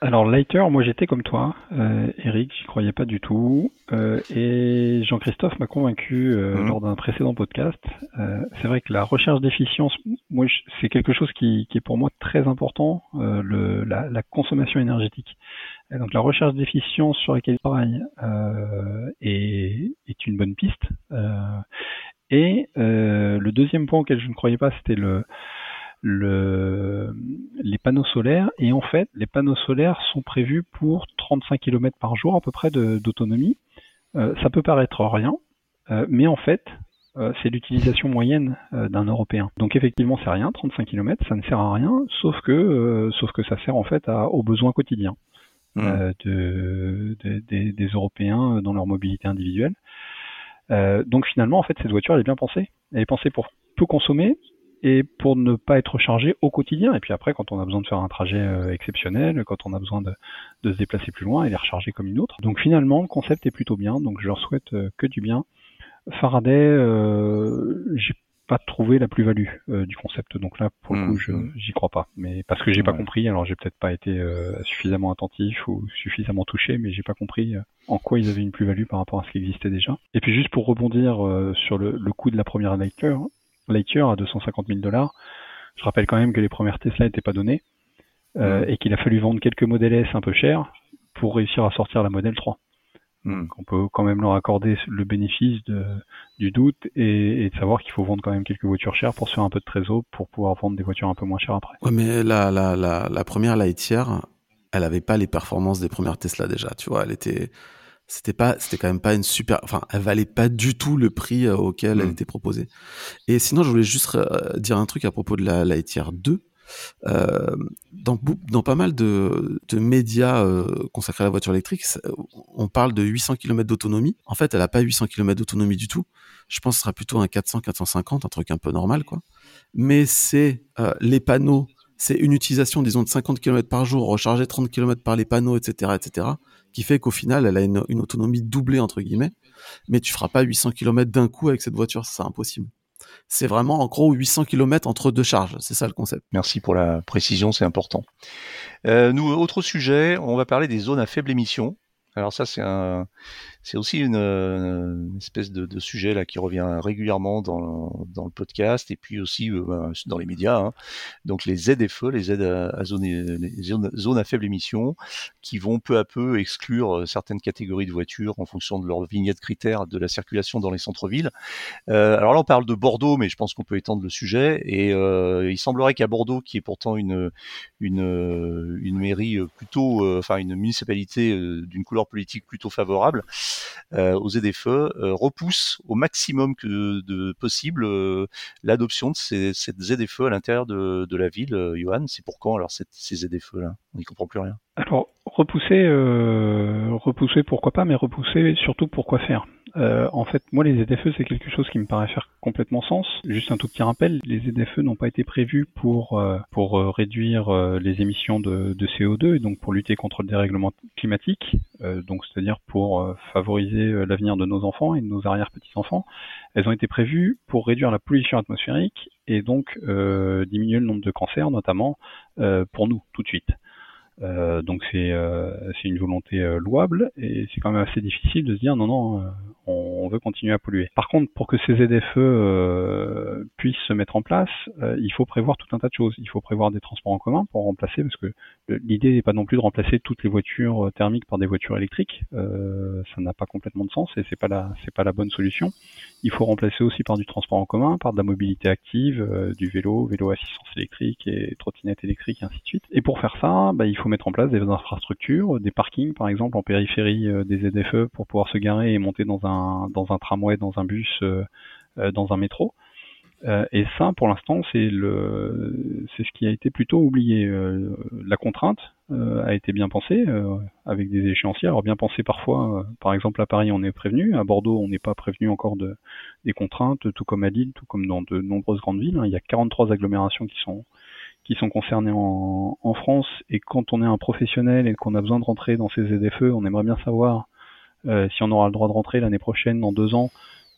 Alors Lighter, moi j'étais comme toi, euh, Eric, j'y croyais pas du tout, euh, et Jean-Christophe m'a convaincu euh, mmh. lors d'un précédent podcast. Euh, c'est vrai que la recherche d'efficience, moi c'est quelque chose qui, qui, est pour moi très important, euh, le, la, la, consommation énergétique. Et donc la recherche d'efficience sur laquelle il travaille euh, est, est, une bonne piste. et le deuxième point auquel je ne croyais pas, c'était le le, les panneaux solaires. Et en fait, les panneaux solaires sont prévus pour 35 km par jour à peu près d'autonomie. Euh, ça peut paraître rien, euh, mais en fait, euh, c'est l'utilisation moyenne d'un Européen. Donc effectivement, c'est rien, 35 km, ça ne sert à rien, sauf que, sauf que ça sert en fait à, aux besoins quotidiens mmh. de, de, des, des Européens dans leur mobilité individuelle. donc finalement, en fait, cette voiture, elle est bien pensée. Elle est pensée pour peu consommer, et pour ne pas être chargé au quotidien. Et puis après, quand on a besoin de faire un trajet euh, exceptionnel, quand on a besoin de, de, se déplacer plus loin, elle est rechargée comme une autre. Donc finalement, le concept est plutôt bien. Donc je leur souhaite euh, que du bien. Faraday, euh, j'ai pas trouvé la plus-value euh, du concept. Donc là, pour le coup, mmh. j'y crois pas. Mais parce que j'ai ouais. pas compris. Alors j'ai peut-être pas été euh, suffisamment attentif ou suffisamment touché, mais j'ai pas compris en quoi ils avaient une plus-value par rapport à ce qui existait déjà. Et puis juste pour rebondir sur le, le coût de la première lecture, Lightyear à 250 000 dollars. Je rappelle quand même que les premières Tesla n'étaient pas données euh, mmh. et qu'il a fallu vendre quelques modèles S un peu chers pour réussir à sortir la modèle 3. Mmh. Donc on peut quand même leur accorder le bénéfice de, du doute et, et de savoir qu'il faut vendre quand même quelques voitures chères pour se faire un peu de trésor pour pouvoir vendre des voitures un peu moins chères après. Ouais, mais la, la, la, la première Lightyear, elle avait pas les performances des premières Tesla déjà, tu vois, elle était c'était pas c'était quand même pas une super enfin elle valait pas du tout le prix euh, auquel mmh. elle était proposée et sinon je voulais juste euh, dire un truc à propos de la Lightyear 2 euh, dans, dans pas mal de, de médias consacrés à la voiture électrique, on parle de 800 km d'autonomie. En fait, elle a pas 800 km d'autonomie du tout. Je pense que ce sera plutôt un 400, 450, un truc un peu normal, quoi. Mais c'est les panneaux, c'est une utilisation, disons, de 50 km par jour, recharger 30 km par les panneaux, etc., etc., qui fait qu'au final, elle a une, autonomie doublée, entre guillemets. Mais tu feras pas 800 km d'un coup avec cette voiture, c'est impossible c'est vraiment en gros 800 km entre deux charges. C'est ça le concept. Merci pour la précision, c'est important. Euh, nous, autre sujet, on va parler des zones à faible émission. Alors ça, c'est un, c'est aussi une, une espèce de, sujet là qui revient régulièrement dans, le podcast et puis aussi euh, ben, dans les médias. Hein. Donc les ZFE, les aides à, zone, les zones, à faible émission, qui vont peu à peu exclure euh, certaines catégories de voitures en fonction de leur vignette critère de la circulation dans les centres-villes. Euh, alors là, on parle de Bordeaux, mais je pense qu'on peut étendre le sujet. Et euh, il semblerait qu'à Bordeaux, qui est pourtant une une, une mairie plutôt, euh, enfin une municipalité d'une couleur politique plutôt favorable, euh, aux ZFE euh, repousse au maximum que de possible euh, l'adoption de ces, cette ZFE à l'intérieur de, la ville. Johan, c'est pour quand alors ces ZFE là On n'y comprend plus rien. Alors repousser, euh, repousser pourquoi pas, mais repousser surtout pourquoi faire. Euh, en fait, moi, les ZFE, c'est quelque chose qui me paraît faire complètement sens. Juste un tout petit rappel, les ZFE n'ont pas été prévus pour euh, pour réduire les émissions de, de, CO2 et donc pour lutter contre le dérèglement climatique, donc c'est-à-dire pour favoriser l'avenir de nos enfants et de nos arrière petits enfants. Elles ont été prévues pour réduire la pollution atmosphérique et donc diminuer le nombre de cancers, notamment pour nous tout de suite. Euh, donc c'est euh, c'est une volonté euh, louable et c'est quand même assez difficile de se dire non non on, veut continuer à polluer. Par contre pour que ces ZFE puissent se mettre en place, il faut prévoir tout un tas de choses. Il faut prévoir des transports en commun pour remplacer parce que l'idée n'est pas non plus de remplacer toutes les voitures thermiques par des voitures électriques. ça n'a pas complètement de sens et c'est pas la c'est pas la bonne solution. Il faut remplacer aussi par du transport en commun, par de la mobilité active, du vélo, vélo assistance électrique et trottinette électrique et ainsi de suite. Et pour faire ça, bah, il faut mettre en place des infrastructures, des parkings par exemple en périphérie euh, des ZFE pour pouvoir se garer et monter dans un dans un tramway, dans un bus, euh, euh, dans un métro. et ça, pour l'instant, c'est le c'est ce qui a été plutôt oublié. la contrainte a été bien pensée avec des échéanciers. Alors bien pensé parfois. par exemple à Paris, on est prévenu. À Bordeaux, on n'est pas prévenu encore de des contraintes, tout comme à Lille, tout comme dans de nombreuses grandes villes. Hein. Il y a 43 agglomérations qui sont qui sont concernés en, en, France. Et quand on est un professionnel et qu'on a besoin de rentrer dans ces ZFE, on aimerait bien savoir euh, si on aura le droit de rentrer l'année prochaine, dans deux ans,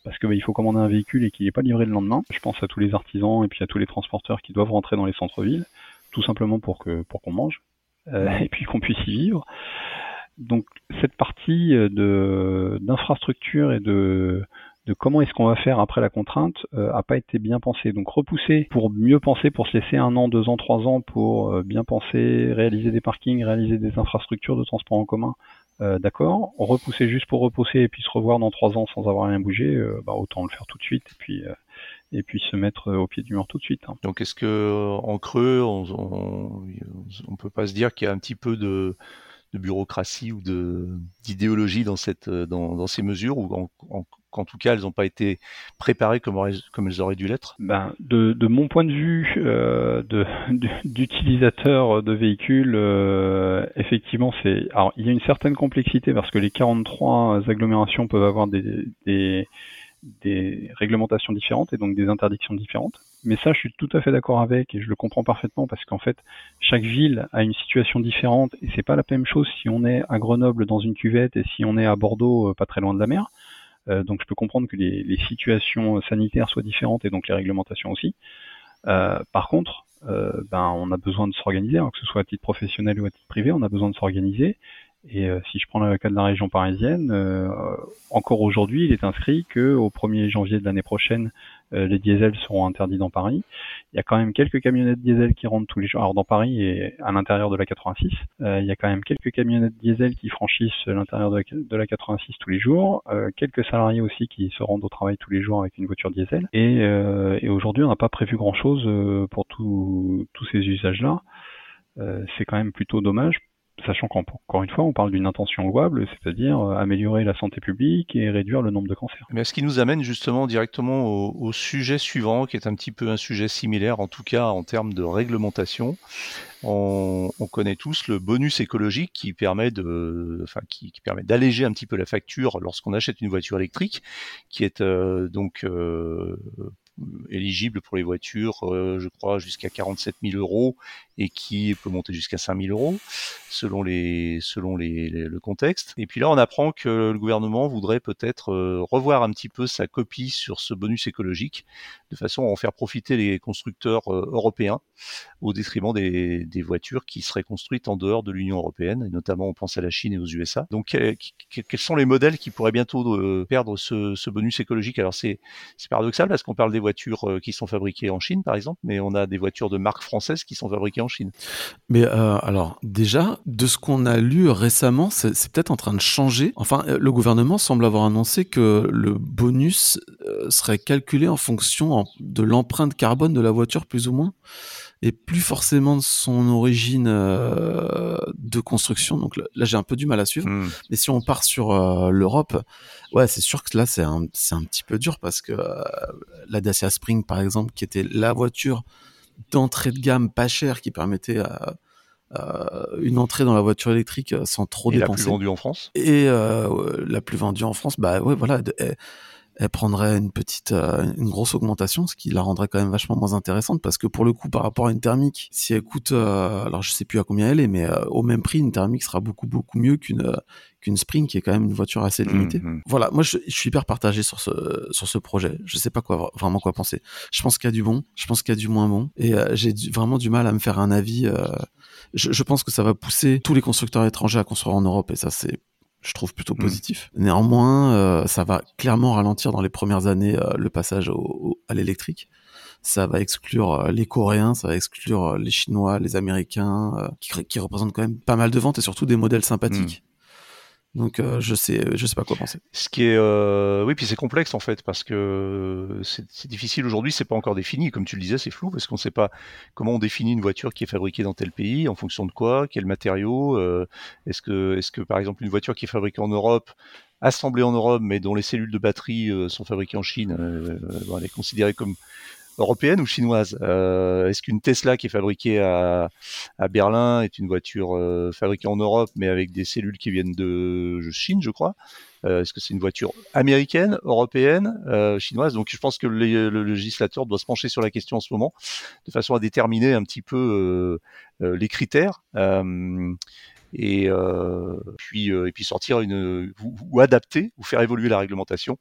parce que bah, il faut commander un véhicule et qu'il n'est pas livré le lendemain. Je pense à tous les artisans et puis à tous les transporteurs qui doivent rentrer dans les centres-villes, tout simplement pour que pour qu'on mange euh, et puis qu'on puisse y vivre. Donc cette partie euh, de d'infrastructure et de de comment est-ce qu'on va faire après la contrainte euh, a pas été bien pensé. Donc repousser pour mieux penser, pour se laisser un an, deux ans, trois ans pour euh, bien penser, réaliser des parkings, réaliser des infrastructures de transport en commun, euh, d'accord. Repousser juste pour repousser et puis se revoir dans trois ans sans avoir rien bougé, euh, bah, autant le faire tout de suite et puis euh, et puis se mettre au pied du mur tout de suite. Hein. Donc est-ce que en creux, on, on, on peut pas se dire qu'il y a un petit peu de de bureaucratie ou d'idéologie dans cette dans, dans ces mesures ou en, en, qu'en tout cas elles n'ont pas été préparées comme, elles auraient dû l'être? Ben, de, mon point de vue euh, d'utilisateur de, véhicules, euh, effectivement, c'est alors il y a une certaine complexité parce que les 43 agglomérations peuvent avoir des réglementations différentes et donc des interdictions différentes. Mais ça, je suis tout à fait d'accord avec et je le comprends parfaitement parce qu'en fait, chaque ville a une situation différente et c'est pas la même chose si on est à Grenoble dans une cuvette et si on est à Bordeaux, euh, pas très loin de la mer. Euh, donc je peux comprendre que les, les, situations sanitaires soient différentes et donc les réglementations aussi. Euh, par contre, euh, ben, on a besoin de s'organiser, que ce soit à titre professionnel ou à titre privé, on a besoin de s'organiser. Et euh, si je prends le cas de la région parisienne, euh, encore aujourd'hui, il est inscrit que au 1er janvier de l'année prochaine, les diesels seront interdits dans Paris. Il y a quand même quelques camionnettes diesel qui rentrent tous les jours. Alors dans Paris et à l'intérieur de la 86, il y a quand même quelques camionnettes diesel qui franchissent l'intérieur de, la 86 tous les jours. quelques salariés aussi qui se rendent au travail tous les jours avec une voiture diesel. Et, et aujourd'hui, on n'a pas prévu grand-chose pour tous ces usages-là. c'est quand même plutôt dommage sachant qu'encore une fois, on parle d'une intention louable, c'est-à-dire améliorer la santé publique et réduire le nombre de cancers. Mais ce qui nous amène justement directement au, sujet suivant, qui est un petit peu un sujet similaire, en tout cas en termes de réglementation. On, on connaît tous le bonus écologique qui permet de, permet d'alléger un petit peu la facture lorsqu'on achète une voiture électrique, qui est euh, donc euh, éligible pour les voitures, euh, je crois, jusqu'à 47 000 euros et qui peut monter jusqu'à 5 000 euros selon les selon les, le contexte. Et puis là, on apprend que le gouvernement voudrait peut-être euh, revoir un petit peu sa copie sur ce bonus écologique, de façon à en faire profiter les constructeurs euh, européens au détriment des, des, voitures qui seraient construites en dehors de l'Union européenne, et notamment on pense à la Chine et aux USA. Donc, quels sont les modèles qui pourraient bientôt euh, perdre ce, ce bonus écologique? Alors c'est paradoxal parce qu'on parle des voitures qui sont fabriquées en Chine, par exemple, mais on a des voitures de marque française qui sont fabriquées en Chine. Mais euh, alors déjà, de ce qu'on a lu récemment, c'est peut-être en train de changer. Enfin, euh, le gouvernement semble avoir annoncé que le bonus euh, serait calculé en fonction de l'empreinte carbone de la voiture, plus ou moins, et plus forcément de son origine euh, de construction. Donc là, j'ai un peu du mal à suivre. Hmm. Mais si on part sur euh, l'Europe, ouais, c'est sûr que là, c'est un, un petit peu dur parce que la Dacia Spring, par exemple, qui était la voiture d'entrée de gamme pas cher qui permettait à, une entrée dans la voiture électrique sans trop et dépenser. La plus vendue en France? Et euh, la plus vendue en France, bah ouais, voilà, elle, elle prendrait une petite, euh, une grosse augmentation, ce qui la rendrait quand même vachement moins intéressante parce que pour le coup, par rapport à une thermique, si elle coûte, euh, alors je sais plus à combien elle est, mais au même prix, une thermique sera beaucoup beaucoup mieux qu'une qu'une Spring qui est quand même une voiture assez limitée. Mmh, voilà, moi je, je, suis hyper partagé sur ce sur ce projet. Je sais pas quoi vraiment quoi penser. Je pense qu'il y a du bon, je pense qu'il y a du moins bon, et euh, j'ai vraiment du mal à me faire un avis. Euh, je, je, pense que ça va pousser tous les constructeurs étrangers à construire en Europe, et ça c'est je trouve plutôt mmh. positif. Néanmoins, euh, ça va clairement ralentir dans les premières années euh, le passage au, à l'électrique. Ça va exclure euh, les Coréens, ça va exclure les Chinois, les Américains, qui, qui, représentent quand même pas mal de ventes et surtout des modèles sympathiques. Mmh. Donc euh, je sais, je sais pas quoi penser. Ce qui est, euh, oui, puis c'est complexe en fait parce que c'est difficile aujourd'hui, c'est pas encore défini, comme tu le disais, c'est flou parce qu'on sait pas comment on définit une voiture qui est fabriquée dans tel pays, en fonction de quoi, quel matériau. Euh, est-ce que, est-ce que par exemple une voiture qui est fabriquée en Europe assemblée en Europe, mais dont les cellules de batterie sont fabriquées en Chine, elle est considérée comme européenne ou chinoise? Euh, Est-ce qu'une Tesla qui est fabriquée à, Berlin est une voiture euh, fabriquée en Europe mais avec des cellules qui viennent de Chine, je crois? Euh, Est-ce que c'est une voiture américaine, européenne, chinoise? Donc je pense que le, législateur doit se pencher sur la question en ce moment de façon à déterminer un petit peu les critères et euh, puis euh, et puis sortir une ou, ou, adapter ou faire évoluer la réglementation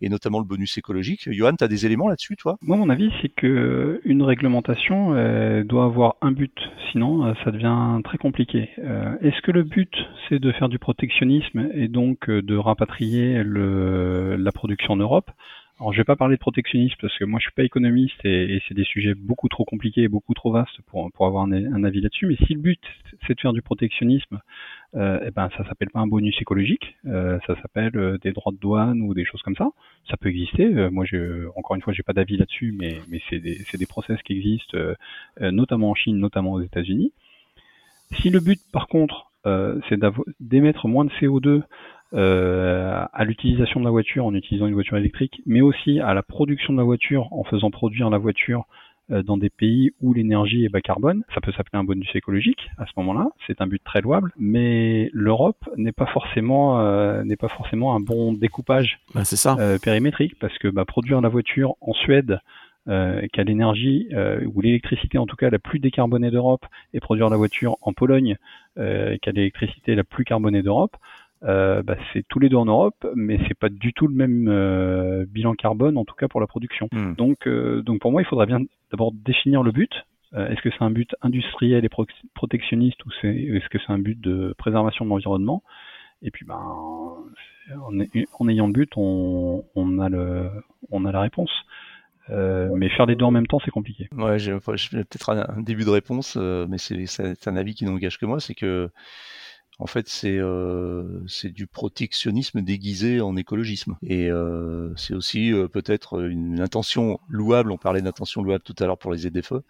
et notamment le bonus écologique. Johan, tu as des éléments là-dessus, toi? Moi, mon avis, c'est que une réglementation euh, doit avoir un but, sinon euh, ça devient très compliqué. Euh, est-ce que le but c'est de faire du protectionnisme et donc de rapatrier le, la production en Europe? Alors, je vais pas parler de protectionnisme parce que moi, je suis pas économiste et, et c'est des sujets beaucoup trop compliqués et beaucoup trop vastes pour, pour avoir un, avis là-dessus. Mais si le but c'est de faire du protectionnisme, euh, eh ben ça s'appelle pas un bonus écologique, euh, ça s'appelle euh, des droits de douane ou des choses comme ça. Ça peut exister. Euh, moi, je, encore une fois, j'ai pas d'avis là-dessus, mais mais c'est des des process qui existent, euh, notamment en Chine, notamment aux États-Unis. Si le but, par contre, c'est d'émettre moins de CO2 euh, à l'utilisation de la voiture en utilisant une voiture électrique, mais aussi à la production de la voiture en faisant produire la voiture euh, dans des pays où l'énergie est bas carbone. Ça peut s'appeler un bonus écologique à ce moment-là. C'est un but très louable, mais l'Europe n'est pas forcément euh, n'est pas forcément un bon découpage bah, ça. Euh, périmétrique parce que bah, produire la voiture en Suède euh, qui a l'énergie ou l'électricité en tout cas la plus décarbonée d'Europe et produire la voiture en Pologne qui a l'électricité la plus carbonée d'Europe, euh, bah, c'est tous les deux en Europe, mais c'est pas du tout le même euh, bilan carbone, en tout cas pour la production. Hmm. Donc, euh, donc pour moi, il faudrait bien d'abord définir le but. Euh, est-ce que c'est un but industriel et pro protectionniste ou c'est, est-ce que c'est un but de préservation de l'environnement? Et puis, ben, en, en, ayant le but, on, on, a le, on a la réponse. Euh, mais faire les deux en même temps, c'est compliqué. Ouais, j'ai, peut-être un, un, début de réponse, mais c'est, c'est un avis qui n'engage que moi, c'est que en fait, c'est euh, c'est du protectionnisme déguisé en écologisme. Et euh, c'est aussi euh, peut-être une intention louable, on parlait d'intention louable tout à l'heure pour les ZFE,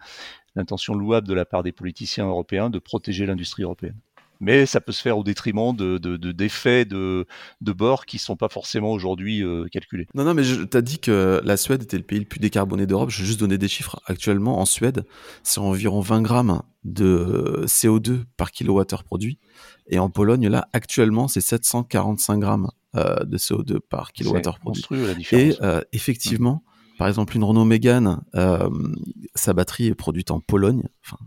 l'intention louable de la part des politiciens européens de protéger l'industrie européenne. Mais ça peut se faire au détriment de d'effets de, de, bord qui sont pas forcément aujourd'hui euh, calculés. Non, non, mais tu as dit que la Suède était le pays le plus décarboné d'Europe. Je vais juste donner des chiffres. Actuellement, en Suède, c'est environ 20 grammes de CO2 par kilowattheure produit. Et en Pologne, là, actuellement, c'est 745 grammes euh, de CO2 par kilowattheure produit. La différence. Et euh, effectivement, par exemple, une Renault Mégane, sa batterie est produite en Pologne. Enfin,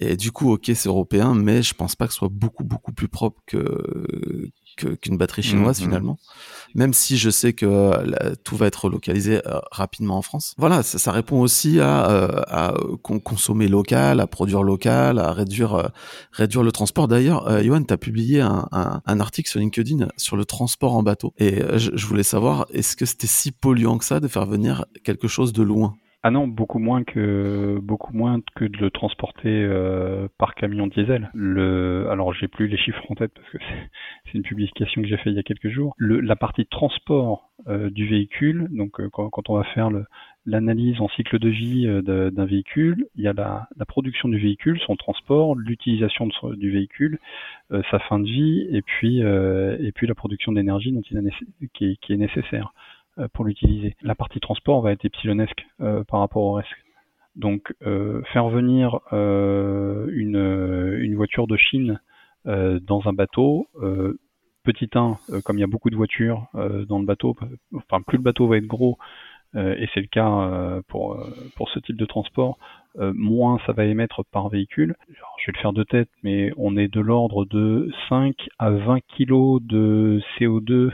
et du coup, ok, c'est européen, mais je pense pas que ce soit beaucoup beaucoup plus propre que qu'une batterie chinoise mmh, mmh. finalement. Même si je sais que tout va être localisé euh, rapidement en France. Voilà, ça, ça répond aussi à, euh, à consommer local, à produire local, à réduire euh, réduire le transport. D'ailleurs, euh, Johan, tu as publié un, un, un, article sur LinkedIn sur le transport en bateau. Et je, je voulais savoir, est-ce que c'était si polluant que ça de faire venir quelque chose de loin? Ah non, beaucoup moins que beaucoup moins que de le transporter euh, par camion diesel. Le, alors j'ai plus les chiffres en tête parce que c'est une publication que j'ai fait il y a quelques jours. Le, la partie transport euh, du véhicule, donc euh, quand, quand, on va faire l'analyse en cycle de vie d'un véhicule, il y a la, la, production du véhicule, son transport, l'utilisation du véhicule, sa fin de vie, et puis et puis la production d'énergie dont il a qui, qui est nécessaire. Euh, pour l'utiliser. La partie transport va être epsilonesque euh, par rapport au reste. Donc euh, faire venir une, voiture de Chine dans un bateau, petit 1, comme il y a beaucoup de voitures dans le bateau, enfin plus le bateau va être gros, et c'est le cas pour, ce type de transport, moins ça va émettre par véhicule. je vais le faire de tête, mais on est de l'ordre de 5 à 20 kg de CO2 euh,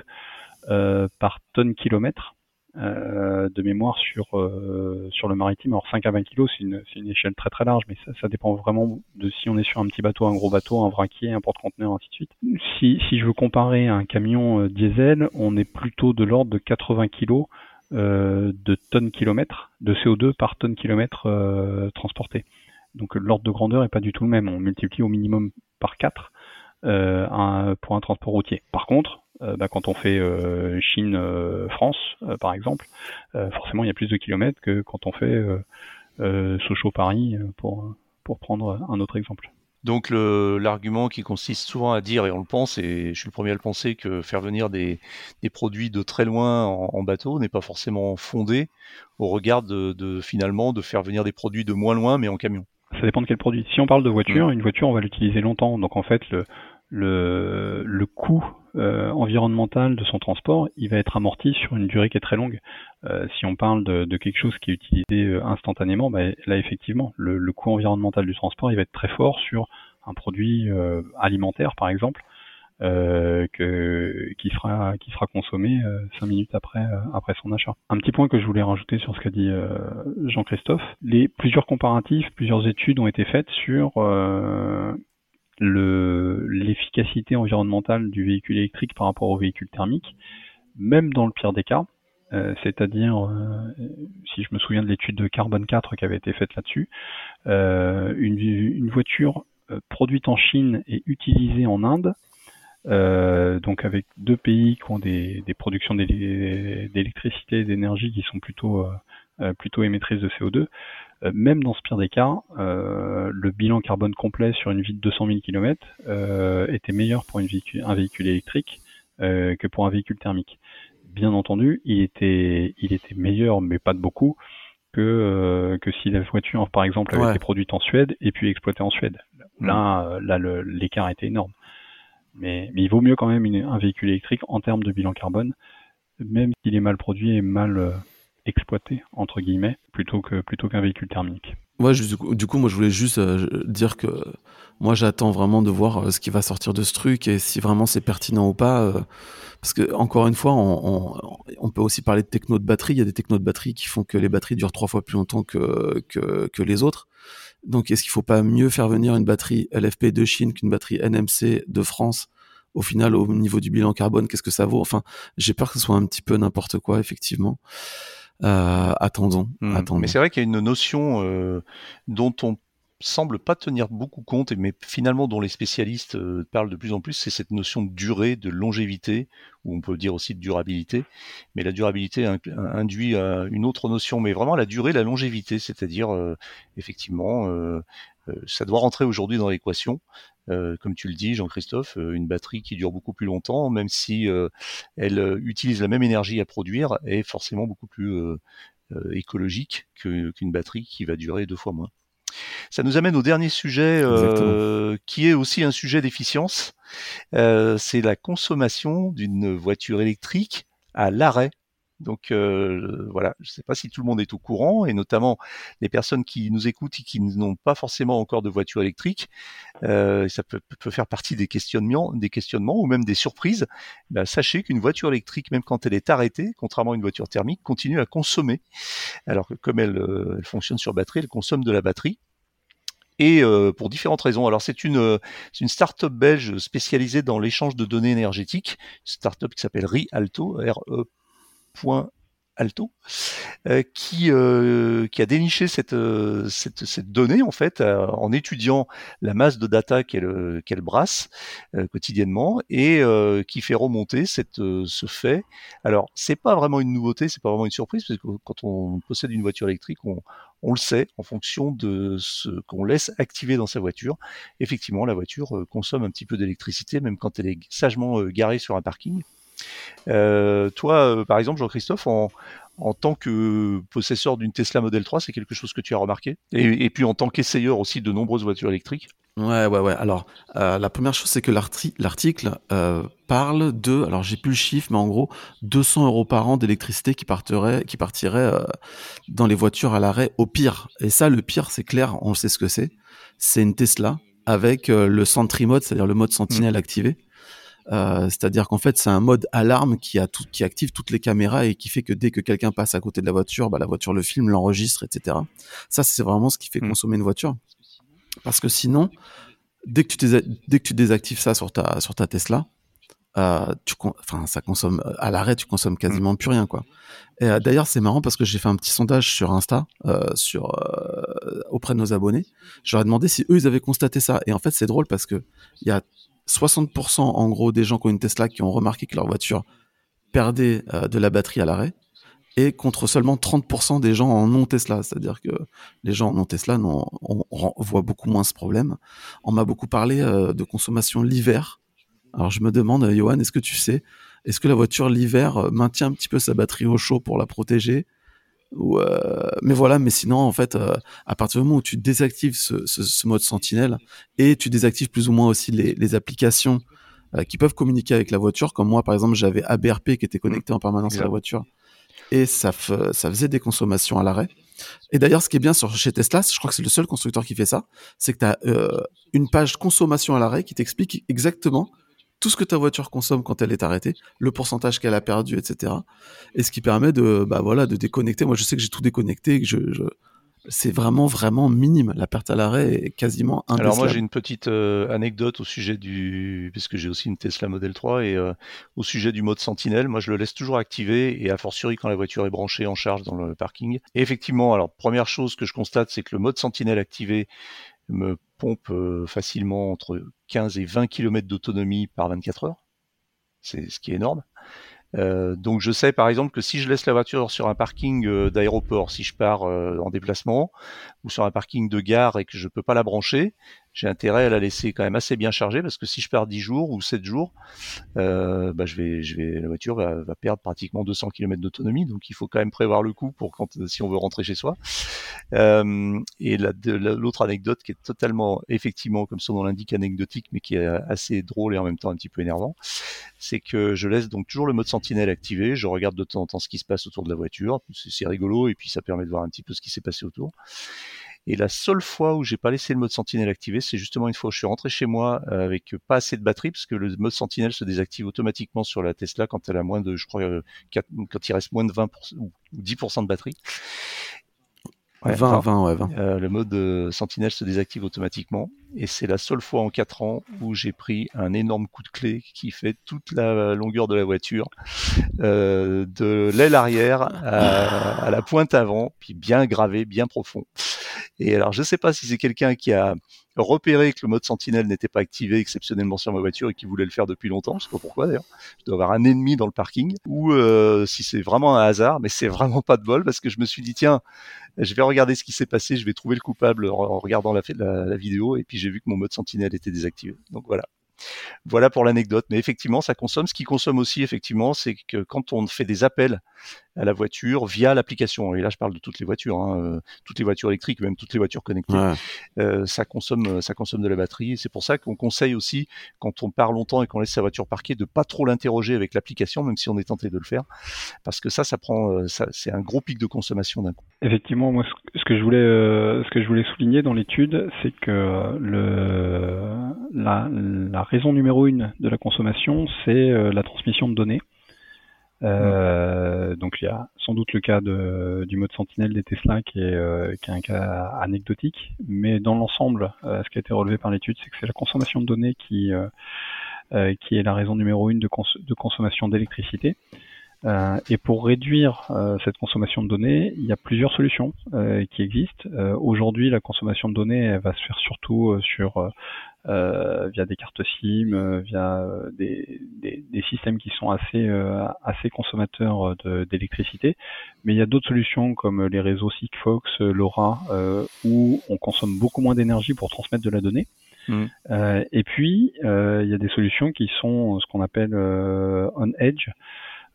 par tonne kilomètre euh, de mémoire sur euh, sur le maritime. Alors 5 à 20 kg, c'est une, une, échelle très très large, mais ça, dépend vraiment de si on est sur un petit bateau, un gros bateau, un vraquier, un porte-conteneur, ainsi de suite. Si, si je veux comparer un camion diesel, on est plutôt de l'ordre de 80 kg euh, de tonnes kilomètre de CO2 par tonne kilomètre euh, transporté. Donc l'ordre de grandeur est pas du tout le même. On multiplie au minimum par 4 euh, un, pour un transport routier. Par contre, euh, bah, quand on fait euh, Chine-France, euh, par exemple, forcément il y a plus de kilomètres que quand on fait Sochaux-Paris, pour, pour prendre un autre exemple. Donc l'argument qui consiste souvent à dire, et on le pense, et je suis le premier à le penser, que faire venir des, des produits de très loin en, bateau n'est pas forcément fondé au regard de, de, finalement de faire venir des produits de moins loin mais en camion. Ça dépend de quel produit. Si on parle de voiture, une voiture on va l'utiliser longtemps, donc en fait le, le, le coût euh, environnemental de son transport, il va être amorti sur une durée qui est très longue. Euh, si on parle de, de, quelque chose qui est utilisé euh, instantanément, bah, là effectivement, le, le, coût environnemental du transport, il va être très fort sur un produit euh, alimentaire, par exemple, euh, que, qui sera qui sera consommé cinq minutes après après son achat. Un petit point que je voulais rajouter sur ce qu'a dit Jean-Christophe, les plusieurs comparatifs, plusieurs études ont été faites sur l'efficacité environnementale du véhicule électrique par rapport au véhicule thermique, même dans le pire des cas. Euh, c'est-à-dire, euh, si je me souviens de l'étude de Carbone 4 qui avait été faite là-dessus, euh, une, une, voiture produite en Chine et utilisée en Inde, donc avec deux pays qui ont des, des productions d'électricité et d'énergie qui sont plutôt, plutôt émettrices de CO2, euh, même dans ce pire des cas, euh, le bilan carbone complet sur une vie de 200 000 km était meilleur pour une véhicule, un véhicule électrique euh, que pour un véhicule thermique. Bien entendu, il était, il était meilleur, mais pas de beaucoup, que, que si la voiture, par exemple, avait été produite en Suède et puis exploitée en Suède. Là, là l'écart était énorme. Mais, mais, il vaut mieux quand même un véhicule électrique en termes de bilan carbone, même s'il est mal produit et mal, exploité entre guillemets plutôt que plutôt qu'un véhicule thermique. Ouais, du coup, moi je voulais juste euh, dire que moi j'attends vraiment de voir euh, ce qui va sortir de ce truc et si vraiment c'est pertinent ou pas. Euh, parce que encore une fois, on, peut aussi parler de techno de batterie. Il y a des technos de batterie qui font que les batteries durent trois fois plus longtemps que que, que les autres. Donc est-ce qu'il faut pas mieux faire venir une batterie LFP de Chine qu'une batterie NMC de France? Au final, au niveau du bilan carbone, qu'est-ce que ça vaut? Enfin, j'ai peur que ce soit un petit peu n'importe quoi, effectivement. Euh, attendons, hmm. attendons. Mais c'est vrai qu'il y a une notion euh, dont on semble pas tenir beaucoup compte, mais finalement dont les spécialistes euh, parlent de plus en plus, c'est cette notion de durée, de longévité, ou on peut dire aussi de durabilité. Mais la durabilité induit une autre notion, mais vraiment la durée, la longévité, c'est-à-dire effectivement, ça doit rentrer aujourd'hui dans l'équation. Euh, comme tu le dis, Jean-Christophe, une batterie qui dure beaucoup plus longtemps, même si elle utilise la même énergie à produire, est forcément beaucoup plus écologique qu'une batterie qui va durer deux fois moins. Ça nous amène au dernier sujet, qui est aussi un sujet d'efficience. c'est la consommation d'une voiture électrique à l'arrêt donc euh, voilà, je ne sais pas si tout le monde est au courant, et notamment les personnes qui nous écoutent et qui n'ont pas forcément encore de voiture électrique, euh, ça peut, faire partie des questionnements, des questionnements ou même des surprises. Ben, sachez qu'une voiture électrique, même quand elle est arrêtée, contrairement à une voiture thermique, continue à consommer. Alors que comme elle, euh, fonctionne sur batterie, elle consomme de la batterie et pour différentes raisons. Alors c'est une, une start-up belge spécialisée dans l'échange de données énergétiques, start-up qui s'appelle Rialto, R E point Alto, euh, qui, euh, qui a déniché cette, euh, donnée en fait en étudiant la masse de data qu'elle brasse quotidiennement et qui fait remonter ce fait. Alors c'est pas vraiment une nouveauté, c'est pas vraiment une surprise parce que quand on possède une voiture électrique, on, on le sait en fonction de ce qu'on laisse activer dans sa voiture. Effectivement, la voiture consomme un petit peu d'électricité même quand elle est sagement garée sur un parking. Euh, toi, euh, par exemple, Jean-Christophe, en, tant que possesseur d'une Tesla Model 3, c'est quelque chose que tu as remarqué? Et, puis en tant qu'essayeur aussi de nombreuses voitures électriques? Ouais, ouais, ouais. Alors, euh, la première chose, c'est que l'article parle de, alors j'ai plus le chiffre, mais en gros, 200 euros par an d'électricité qui partirait, qui partirait dans les voitures à l'arrêt au pire. Et ça, le pire, c'est clair, on sait ce que c'est. C'est une Tesla avec le Sentry Mode, c'est-à-dire le mode Sentinelle mmh. activé. Euh, c'est-à-dire qu'en fait, c'est un mode alarme qui, a tout, qui active toutes les caméras et qui fait que dès que quelqu'un passe à côté de la voiture, bah, la voiture le filme, l'enregistre, etc. Ça, c'est vraiment ce qui fait mmh. consommer une voiture. Parce que sinon, dès que tu, dès que tu désactives ça sur ta, sur ta Tesla, euh, tu enfin ça consomme à l'arrêt tu consommes quasiment mmh. plus rien quoi et euh, d'ailleurs c'est marrant parce que j'ai fait un petit sondage sur Insta euh, sur auprès de nos abonnés je leur ai demandé si eux ils avaient constaté ça et en fait c'est drôle parce que il y a 60% en gros des gens qui ont une Tesla qui ont remarqué que leur voiture perdait euh, de la batterie à l'arrêt et contre seulement 30% des gens en non Tesla. C'est-à-dire que les gens en non Tesla, on, on, voit beaucoup moins ce problème. On m'a beaucoup parlé euh, de consommation l'hiver. Alors je me demande, euh, Johan, est-ce que tu sais, est-ce que la voiture l'hiver maintient un petit peu sa batterie au chaud pour la protéger euh, mais voilà, mais sinon, en fait, euh, à partir du moment où tu désactives ce, ce, ce, mode sentinelle et tu désactives plus ou moins aussi les, les applications euh, qui peuvent communiquer avec la voiture, comme moi, par exemple, j'avais ABRP qui était connecté en permanence à la voiture et ça, ça faisait des consommations à l'arrêt. Et d'ailleurs, ce qui est bien sur, chez Tesla, je crois que c'est le seul constructeur qui fait ça, c'est que tu as une page consommation à l'arrêt qui t'explique exactement tout ce que ta voiture consomme quand elle est arrêtée, le pourcentage qu'elle a perdu, etc. Et ce qui permet de, bah voilà, de déconnecter. Moi, je sais que j'ai tout déconnecté, je, c'est vraiment vraiment minime. La perte à l'arrêt est quasiment indécelable. Alors moi j'ai une petite euh, anecdote au sujet du, parce que j'ai aussi une Tesla Model 3 et euh, au sujet du mode Sentinelle, moi je le laisse toujours activé et a fortiori quand la voiture est branchée en charge dans le parking. Et effectivement, alors première chose que je constate, c'est que le mode Sentinelle activé me pompe euh, facilement entre 15 et 20 km d'autonomie par 24 heures. C'est ce qui est énorme. Euh, donc je sais par exemple que si je laisse la voiture sur un parking euh, d'aéroport, si je pars en déplacement, ou sur un parking de gare et que je peux pas la brancher, j'ai intérêt à la laisser quand même assez bien chargée parce que si je pars 10 jours ou 7 jours, euh, bah je vais, je vais, la voiture va, va perdre pratiquement 200 km d'autonomie, donc il faut quand même prévoir le coup pour quand si on veut rentrer chez soi. Euh, et l'autre anecdote qui est totalement, effectivement, comme son nom l'indique, anecdotique, mais qui est assez drôle et en même temps un petit peu énervant, c'est que je laisse donc toujours le mode sentinelle activé, je regarde de temps en temps ce qui se passe autour de la voiture, c'est rigolo et puis ça permet de voir un petit peu ce qui s'est passé autour. Et la seule fois où j'ai pas laissé le mode sentinelle activé, c'est justement une fois où je suis rentré chez moi euh, avec pas assez de batterie, parce que le mode sentinelle se désactive automatiquement sur la Tesla quand elle a moins de, je crois, euh, quand il reste moins de 20% ou 10% de batterie. 20, 20, ouais, 20. Euh, le mode euh, Sentinelle se désactive automatiquement. Et c'est la seule fois en 4 ans où j'ai pris un énorme coup de clé qui fait toute la longueur de la voiture, euh, de l'aile arrière à, la pointe avant, puis bien gravé, bien profond. Et alors, je sais pas si c'est quelqu'un qui a repéré que le mode sentinelle n'était pas activé exceptionnellement sur ma voiture et qui voulait le faire depuis longtemps, je sais pas pourquoi d'ailleurs, je dois avoir un ennemi dans le parking, ou euh, si c'est vraiment un hasard, mais c'est vraiment pas de bol parce que je me suis dit tiens, je vais regarder ce qui s'est passé, je vais trouver le coupable en regardant la, la, la vidéo et puis j'ai vu que mon mode sentinelle était désactivé. Donc voilà. Voilà pour l'anecdote. Mais effectivement, ça consomme. Ce qui consomme aussi, effectivement, c'est que quand on fait des appels à la voiture via l'application, et là je parle de toutes les voitures, hein, euh, toutes les voitures électriques, même toutes les voitures connectées, euh, ça consomme, ça consomme de la batterie. C'est pour ça qu'on conseille aussi, quand on part longtemps et qu'on laisse sa voiture parquée, de pas trop l'interroger avec l'application, même si on est tenté de le faire, parce que ça, ça prend, euh, ça, c'est un gros pic de consommation d'un coup. Effectivement, moi, ce que je voulais, ce que je voulais souligner dans l'étude, c'est que le, la, la raison numéro une de la consommation, c'est la transmission de données. Euh, donc il y a sans doute le cas de, du mode Sentinelle des Tesla qui est, euh, un cas anecdotique, mais dans l'ensemble, euh, ce qui a été relevé par l'étude, c'est que c'est la consommation de données qui, qui est la raison numéro une de consommation d'électricité. Et pour réduire cette consommation de données, il y a plusieurs solutions qui existent. Aujourd'hui, la consommation de données elle va se faire surtout sur euh, via des cartes SIM, euh, via euh, des, des, des, systèmes qui sont assez, assez consommateurs d'électricité. Mais il y a d'autres solutions comme les réseaux Sigfox, LoRa, où on consomme beaucoup moins d'énergie pour transmettre de la donnée. Mmh. et puis, il y a des solutions qui sont ce qu'on appelle on edge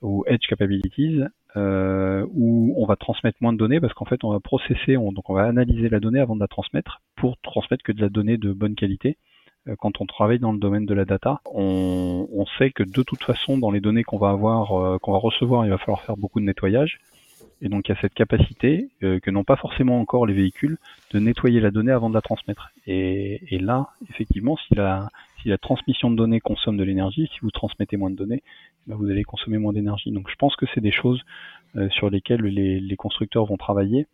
ou edge capabilities, euh, où on va transmettre moins de données parce qu'en fait on va processer, donc on va analyser la donnée avant de la transmettre pour transmettre que de la donnée de bonne qualité. Euh, quand on travaille dans le domaine de la data, on, on sait que de toute façon, dans les données qu'on va avoir, euh, qu'on va recevoir, il va falloir faire beaucoup de nettoyage. Et donc il y a cette capacité euh, que n'ont pas forcément encore les véhicules de nettoyer la donnée avant de la transmettre. Et, et là, effectivement, si la, si la transmission de données consomme de l'énergie, si vous transmettez moins de données, vous allez consommer moins d'énergie. Donc je pense que c'est des choses sur lesquelles les, constructeurs vont travailler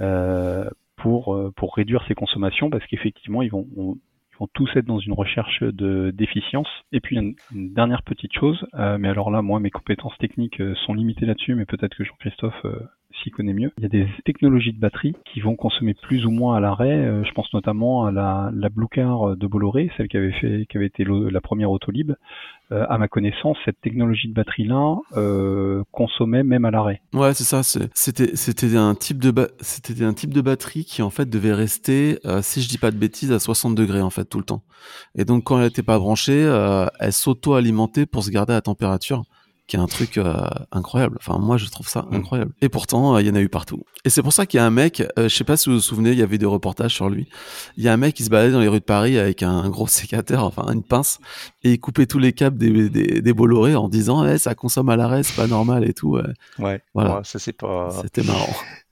euh, pour, pour réduire ces consommations parce qu'effectivement ils vont, vont tous être dans une recherche de d'efficience. Et puis une, dernière petite chose, euh, mais alors là, moi, mes compétences techniques euh, sont limitées là-dessus, mais peut-être que Jean-Christophe euh, s'y connaît mieux. Il y a des technologies de batterie qui vont consommer plus ou moins à l'arrêt. je pense notamment à la, la Blue Car de Bolloré, celle qui avait fait, qui avait été la première Autolib. Euh, à ma connaissance, cette technologie de batterie-là euh, consommait même à l'arrêt. Ouais, c'est ça. C'était un type de un type de batterie qui en fait devait rester, euh, si je dis pas de bêtises, à 60 degrés en fait tout le temps. Et donc quand elle n'était pas branchée, elle s'auto-alimentait pour se garder à température qui est un truc euh, incroyable. Enfin, moi, je trouve ça mm. incroyable. Et pourtant, euh, il y en a eu partout. Et c'est pour ça qu'il y a un mec, euh, je sais pas si vous vous souvenez, il y avait des reportages sur lui. Il y a un mec qui se baladait dans les rues de Paris avec un, gros sécateur, enfin une pince, et il coupait tous les câbles des, des, des Bolloré en disant, eh, ça consomme à l'arrêt, c'est pas normal et tout. Ouais. Voilà. ça c'est pas. C'était marrant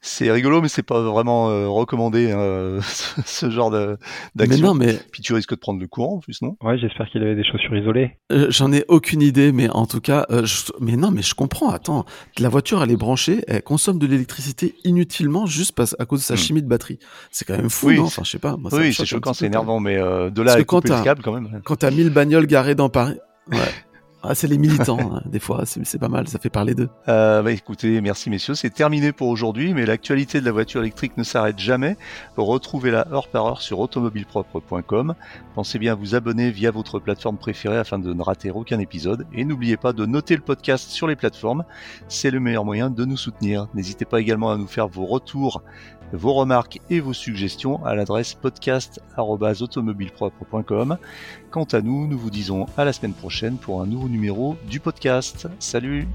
c'est rigolo, mais c'est pas vraiment euh, recommandé hein, ce genre d'action. Mais non, mais puis tu risques de prendre le courant en plus, non? Ouais, j'espère qu'il avait des chaussures isolées. Euh, j'en ai aucune idée, mais en tout cas, euh, mais non, mais je comprends. Attends, la voiture, elle est branchée, elle consomme de l'électricité inutilement juste parce, à cause de sa hmm. chimie de batterie. C'est quand même fou, non? Enfin, je sais pas. Moi, oui, c'est choquant, c'est énervant, mais de là à couper le câble, quand même. Quand t'as 1000 bagnoles garées dans Paris. Ouais. Ah, c'est les militants, hein, des fois, c'est pas mal, ça fait parler d'eux. Euh, bah, écoutez, merci messieurs, c'est terminé pour aujourd'hui, mais l'actualité de la voiture électrique ne s'arrête jamais. Retrouvez-la heure par heure sur automobilepropre.com. Pensez bien à vous abonner via votre plateforme préférée afin de ne rater aucun épisode. Et n'oubliez pas de noter le podcast sur les plateformes, c'est le meilleur moyen de nous soutenir. N'hésitez pas également à nous faire vos retours vos remarques et vos suggestions à l'adresse podcast.automobilepropre.com. Quant à nous, nous vous disons à la semaine prochaine pour un nouveau numéro du podcast. Salut